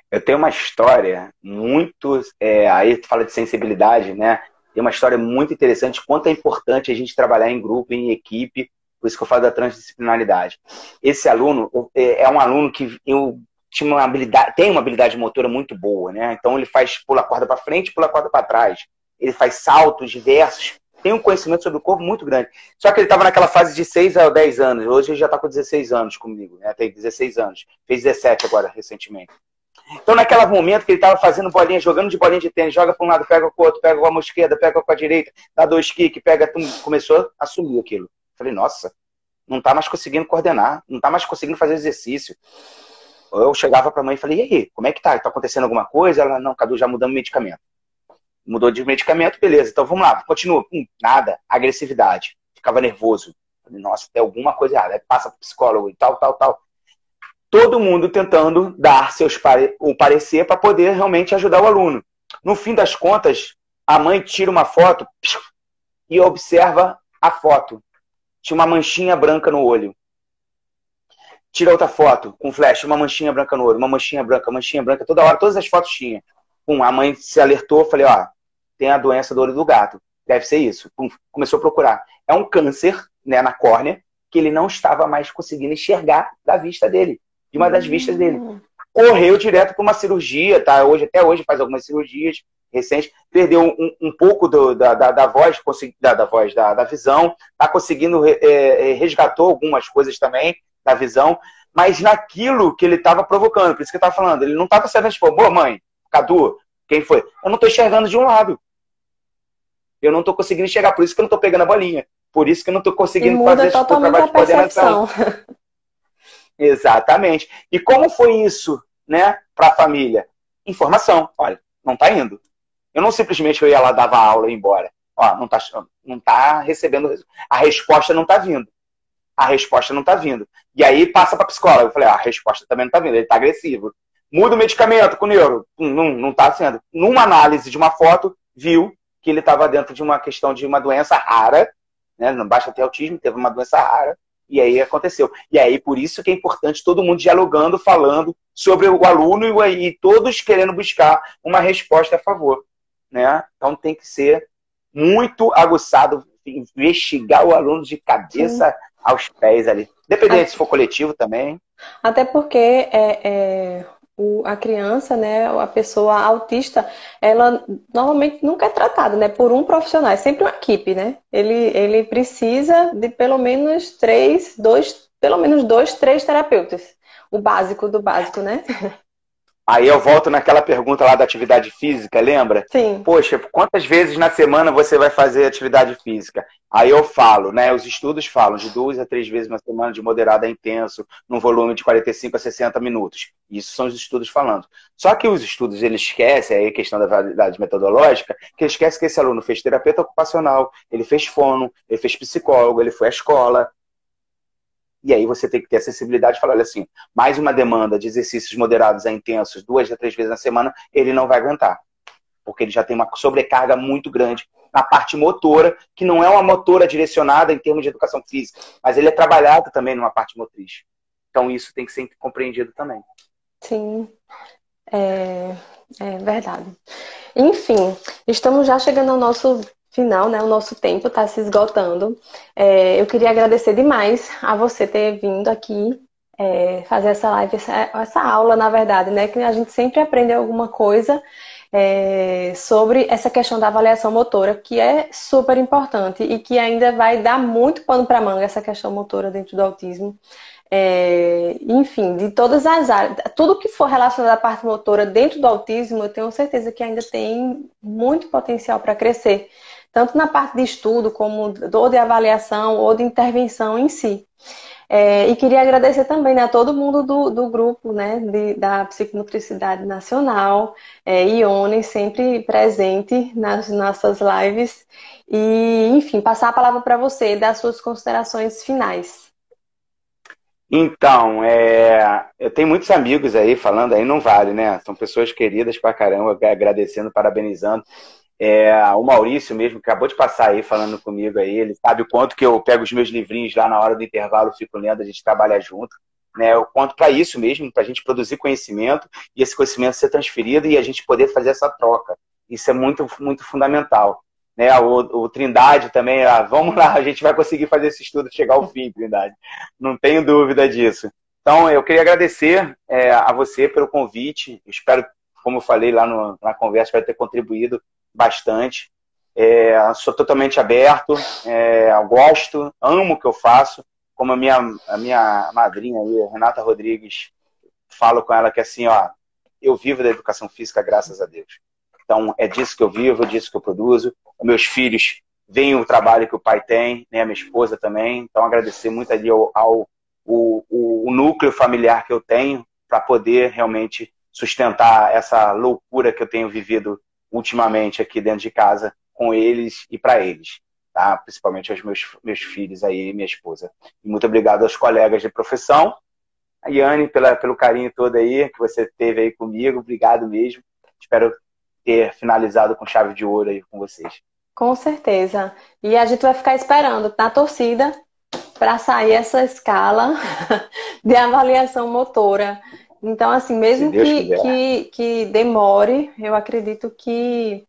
Eu tenho uma história muito. É, aí tu fala de sensibilidade, né? Tem uma história muito interessante, quanto é importante a gente trabalhar em grupo, em equipe, por isso que eu falo da transdisciplinaridade. Esse aluno é, é um aluno que eu tinha uma habilidade, tem uma habilidade motora muito boa, né? Então ele faz pula a corda para frente, pula a corda para trás ele faz saltos diversos. tem um conhecimento sobre o corpo muito grande. Só que ele estava naquela fase de 6 a 10 anos. Hoje ele já está com 16 anos comigo, né? Tem 16 anos. Fez 17 agora, recentemente. Então, naquele momento que ele estava fazendo bolinha, jogando de bolinha de tênis, joga para um lado, pega com o outro, pega com a mão esquerda, pega com a direita, dá dois kicks, pega, começou a assumir aquilo. Falei, nossa, não está mais conseguindo coordenar, não está mais conseguindo fazer exercício. Eu chegava para a mãe e falei, e aí, como é que tá? Está acontecendo alguma coisa? Ela, não, Cadu, já mudamos medicamento. Mudou de medicamento, beleza, então vamos lá, continua. Hum, nada, agressividade. Ficava nervoso. Nossa, tem alguma coisa errada. Passa para psicólogo e tal, tal, tal todo mundo tentando dar seus pare... o parecer para poder realmente ajudar o aluno. No fim das contas, a mãe tira uma foto e observa a foto. Tinha uma manchinha branca no olho. Tira outra foto com flash, uma manchinha branca no olho, uma manchinha branca, manchinha branca, toda hora, todas as fotos tinha. Pum, a mãe se alertou, falei, ó, tem a doença do olho do gato. Deve ser isso. Começou a procurar. É um câncer, né, na córnea, que ele não estava mais conseguindo enxergar da vista dele de uma das vistas dele. Correu direto para uma cirurgia, tá? Hoje, até hoje faz algumas cirurgias recentes, perdeu um, um pouco do, da, da, da, voz, da, da voz, da, da visão, tá conseguindo, é, é, resgatou algumas coisas também da visão, mas naquilo que ele estava provocando, por isso que eu estava falando, ele não estava sabendo, tipo, boa mãe, Cadu, quem foi? Eu não estou enxergando de um lado. Eu não estou conseguindo enxergar, por isso que eu não estou pegando a bolinha. Por isso que eu não estou conseguindo fazer tipo, o trabalho de coordenação. Exatamente. E como foi isso, né, para a família? Informação. Olha, não está indo. Eu não simplesmente eu ia lá dava aula e ia embora. Ó, não está não tá recebendo. A resposta não está vindo. A resposta não está vindo. E aí passa para psicóloga. Eu falei, ah, a resposta também não está vindo. Ele está agressivo. Muda o medicamento com o neuro. Não, não tá sendo. Numa análise de uma foto, viu que ele estava dentro de uma questão de uma doença rara, né? Não basta ter autismo, teve uma doença rara, e aí aconteceu. E aí, por isso que é importante todo mundo dialogando, falando sobre o aluno e, e todos querendo buscar uma resposta a favor. Né? Então tem que ser muito aguçado, investigar o aluno de cabeça Sim. aos pés ali. Dependendo se for coletivo também. Até porque é, é, o, a criança, né, a pessoa autista, ela normalmente nunca é tratada, né, por um profissional, é sempre uma equipe, né? Ele, ele precisa de pelo menos três, dois, pelo menos dois, três terapeutas. O básico do básico, né? Aí eu volto naquela pergunta lá da atividade física, lembra? Sim. Poxa, quantas vezes na semana você vai fazer atividade física? Aí eu falo, né? Os estudos falam de duas a três vezes na semana, de moderado a intenso, num volume de 45 a 60 minutos. Isso são os estudos falando. Só que os estudos, eles esquecem, aí a questão da validade metodológica, que eles esquecem que esse aluno fez terapeuta ocupacional, ele fez fono, ele fez psicólogo, ele foi à escola, e aí você tem que ter a sensibilidade de falar, olha assim, mais uma demanda de exercícios moderados a intensos, duas a três vezes na semana, ele não vai aguentar. Porque ele já tem uma sobrecarga muito grande na parte motora, que não é uma motora direcionada em termos de educação física, mas ele é trabalhado também numa parte motriz. Então isso tem que ser compreendido também. Sim, é, é verdade. Enfim, estamos já chegando ao nosso final, né? O nosso tempo está se esgotando. É, eu queria agradecer demais a você ter vindo aqui é, fazer essa live, essa, essa, aula, na verdade, né? Que a gente sempre aprende alguma coisa é, sobre essa questão da avaliação motora, que é super importante e que ainda vai dar muito pano para manga essa questão motora dentro do autismo. É, enfim, de todas as áreas, tudo que for relacionado à parte motora dentro do autismo, eu tenho certeza que ainda tem muito potencial para crescer tanto na parte de estudo, como ou de avaliação, ou de intervenção em si. É, e queria agradecer também né, a todo mundo do, do grupo né, de, da Psicomotricidade Nacional, é, Ione, sempre presente nas nossas lives. E, enfim, passar a palavra para você, dar suas considerações finais. Então, é, eu tenho muitos amigos aí falando aí, não vale, né? São pessoas queridas pra caramba, agradecendo, parabenizando. É, o Maurício mesmo, que acabou de passar aí falando comigo aí, ele sabe o quanto que eu pego os meus livrinhos lá na hora do intervalo, fico lendo, a gente trabalha junto. Né, eu conto para isso mesmo, para a gente produzir conhecimento e esse conhecimento ser transferido e a gente poder fazer essa troca. Isso é muito, muito fundamental. Né, o, o Trindade também, ah, vamos lá, a gente vai conseguir fazer esse estudo chegar ao fim, Trindade. Não tenho dúvida disso. Então, eu queria agradecer é, a você pelo convite. Espero, como eu falei lá no, na conversa, vai ter contribuído bastante. É, sou totalmente aberto, é, gosto, amo o que eu faço. Como a minha, a minha madrinha aí, Renata Rodrigues, falo com ela que assim, ó, eu vivo da educação física, graças a Deus. Então, é disso que eu vivo, é disso que eu produzo. Meus filhos veem o trabalho que o pai tem, né, a minha esposa também. Então, agradecer muito ali ao, ao o, o, o núcleo familiar que eu tenho para poder realmente sustentar essa loucura que eu tenho vivido ultimamente aqui dentro de casa com eles e para eles, tá? Principalmente aos meus, meus filhos aí e minha esposa. E muito obrigado aos colegas de profissão. A Yane, pela, pelo carinho todo aí que você teve aí comigo. Obrigado mesmo. Espero ter finalizado com chave de ouro aí com vocês. Com certeza. E a gente vai ficar esperando na torcida para sair essa escala de avaliação motora. Então, assim, mesmo que, que, que demore, eu acredito que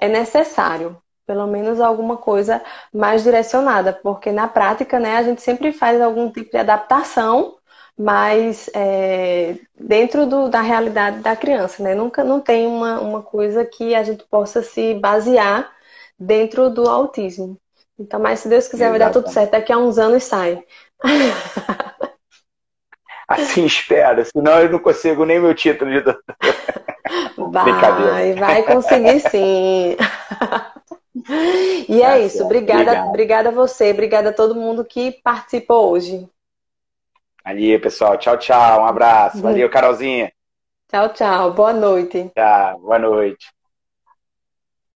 é necessário pelo menos alguma coisa mais direcionada, porque na prática, né, a gente sempre faz algum tipo de adaptação, mas é, dentro do, da realidade da criança, né, nunca não tem uma, uma coisa que a gente possa se basear dentro do autismo. Então, mas se Deus quiser, Exatamente. vai dar tudo certo. Daqui a uns anos sai. Assim espero, senão eu não consigo nem meu título de doutor. Vai, vai conseguir sim. E é tá isso. Obrigada, Obrigado. obrigada a você, obrigada a todo mundo que participou hoje. Ali, pessoal. Tchau, tchau. Um abraço. Valeu, Carolzinha. Tchau, tchau. Boa noite. Tchau, boa noite.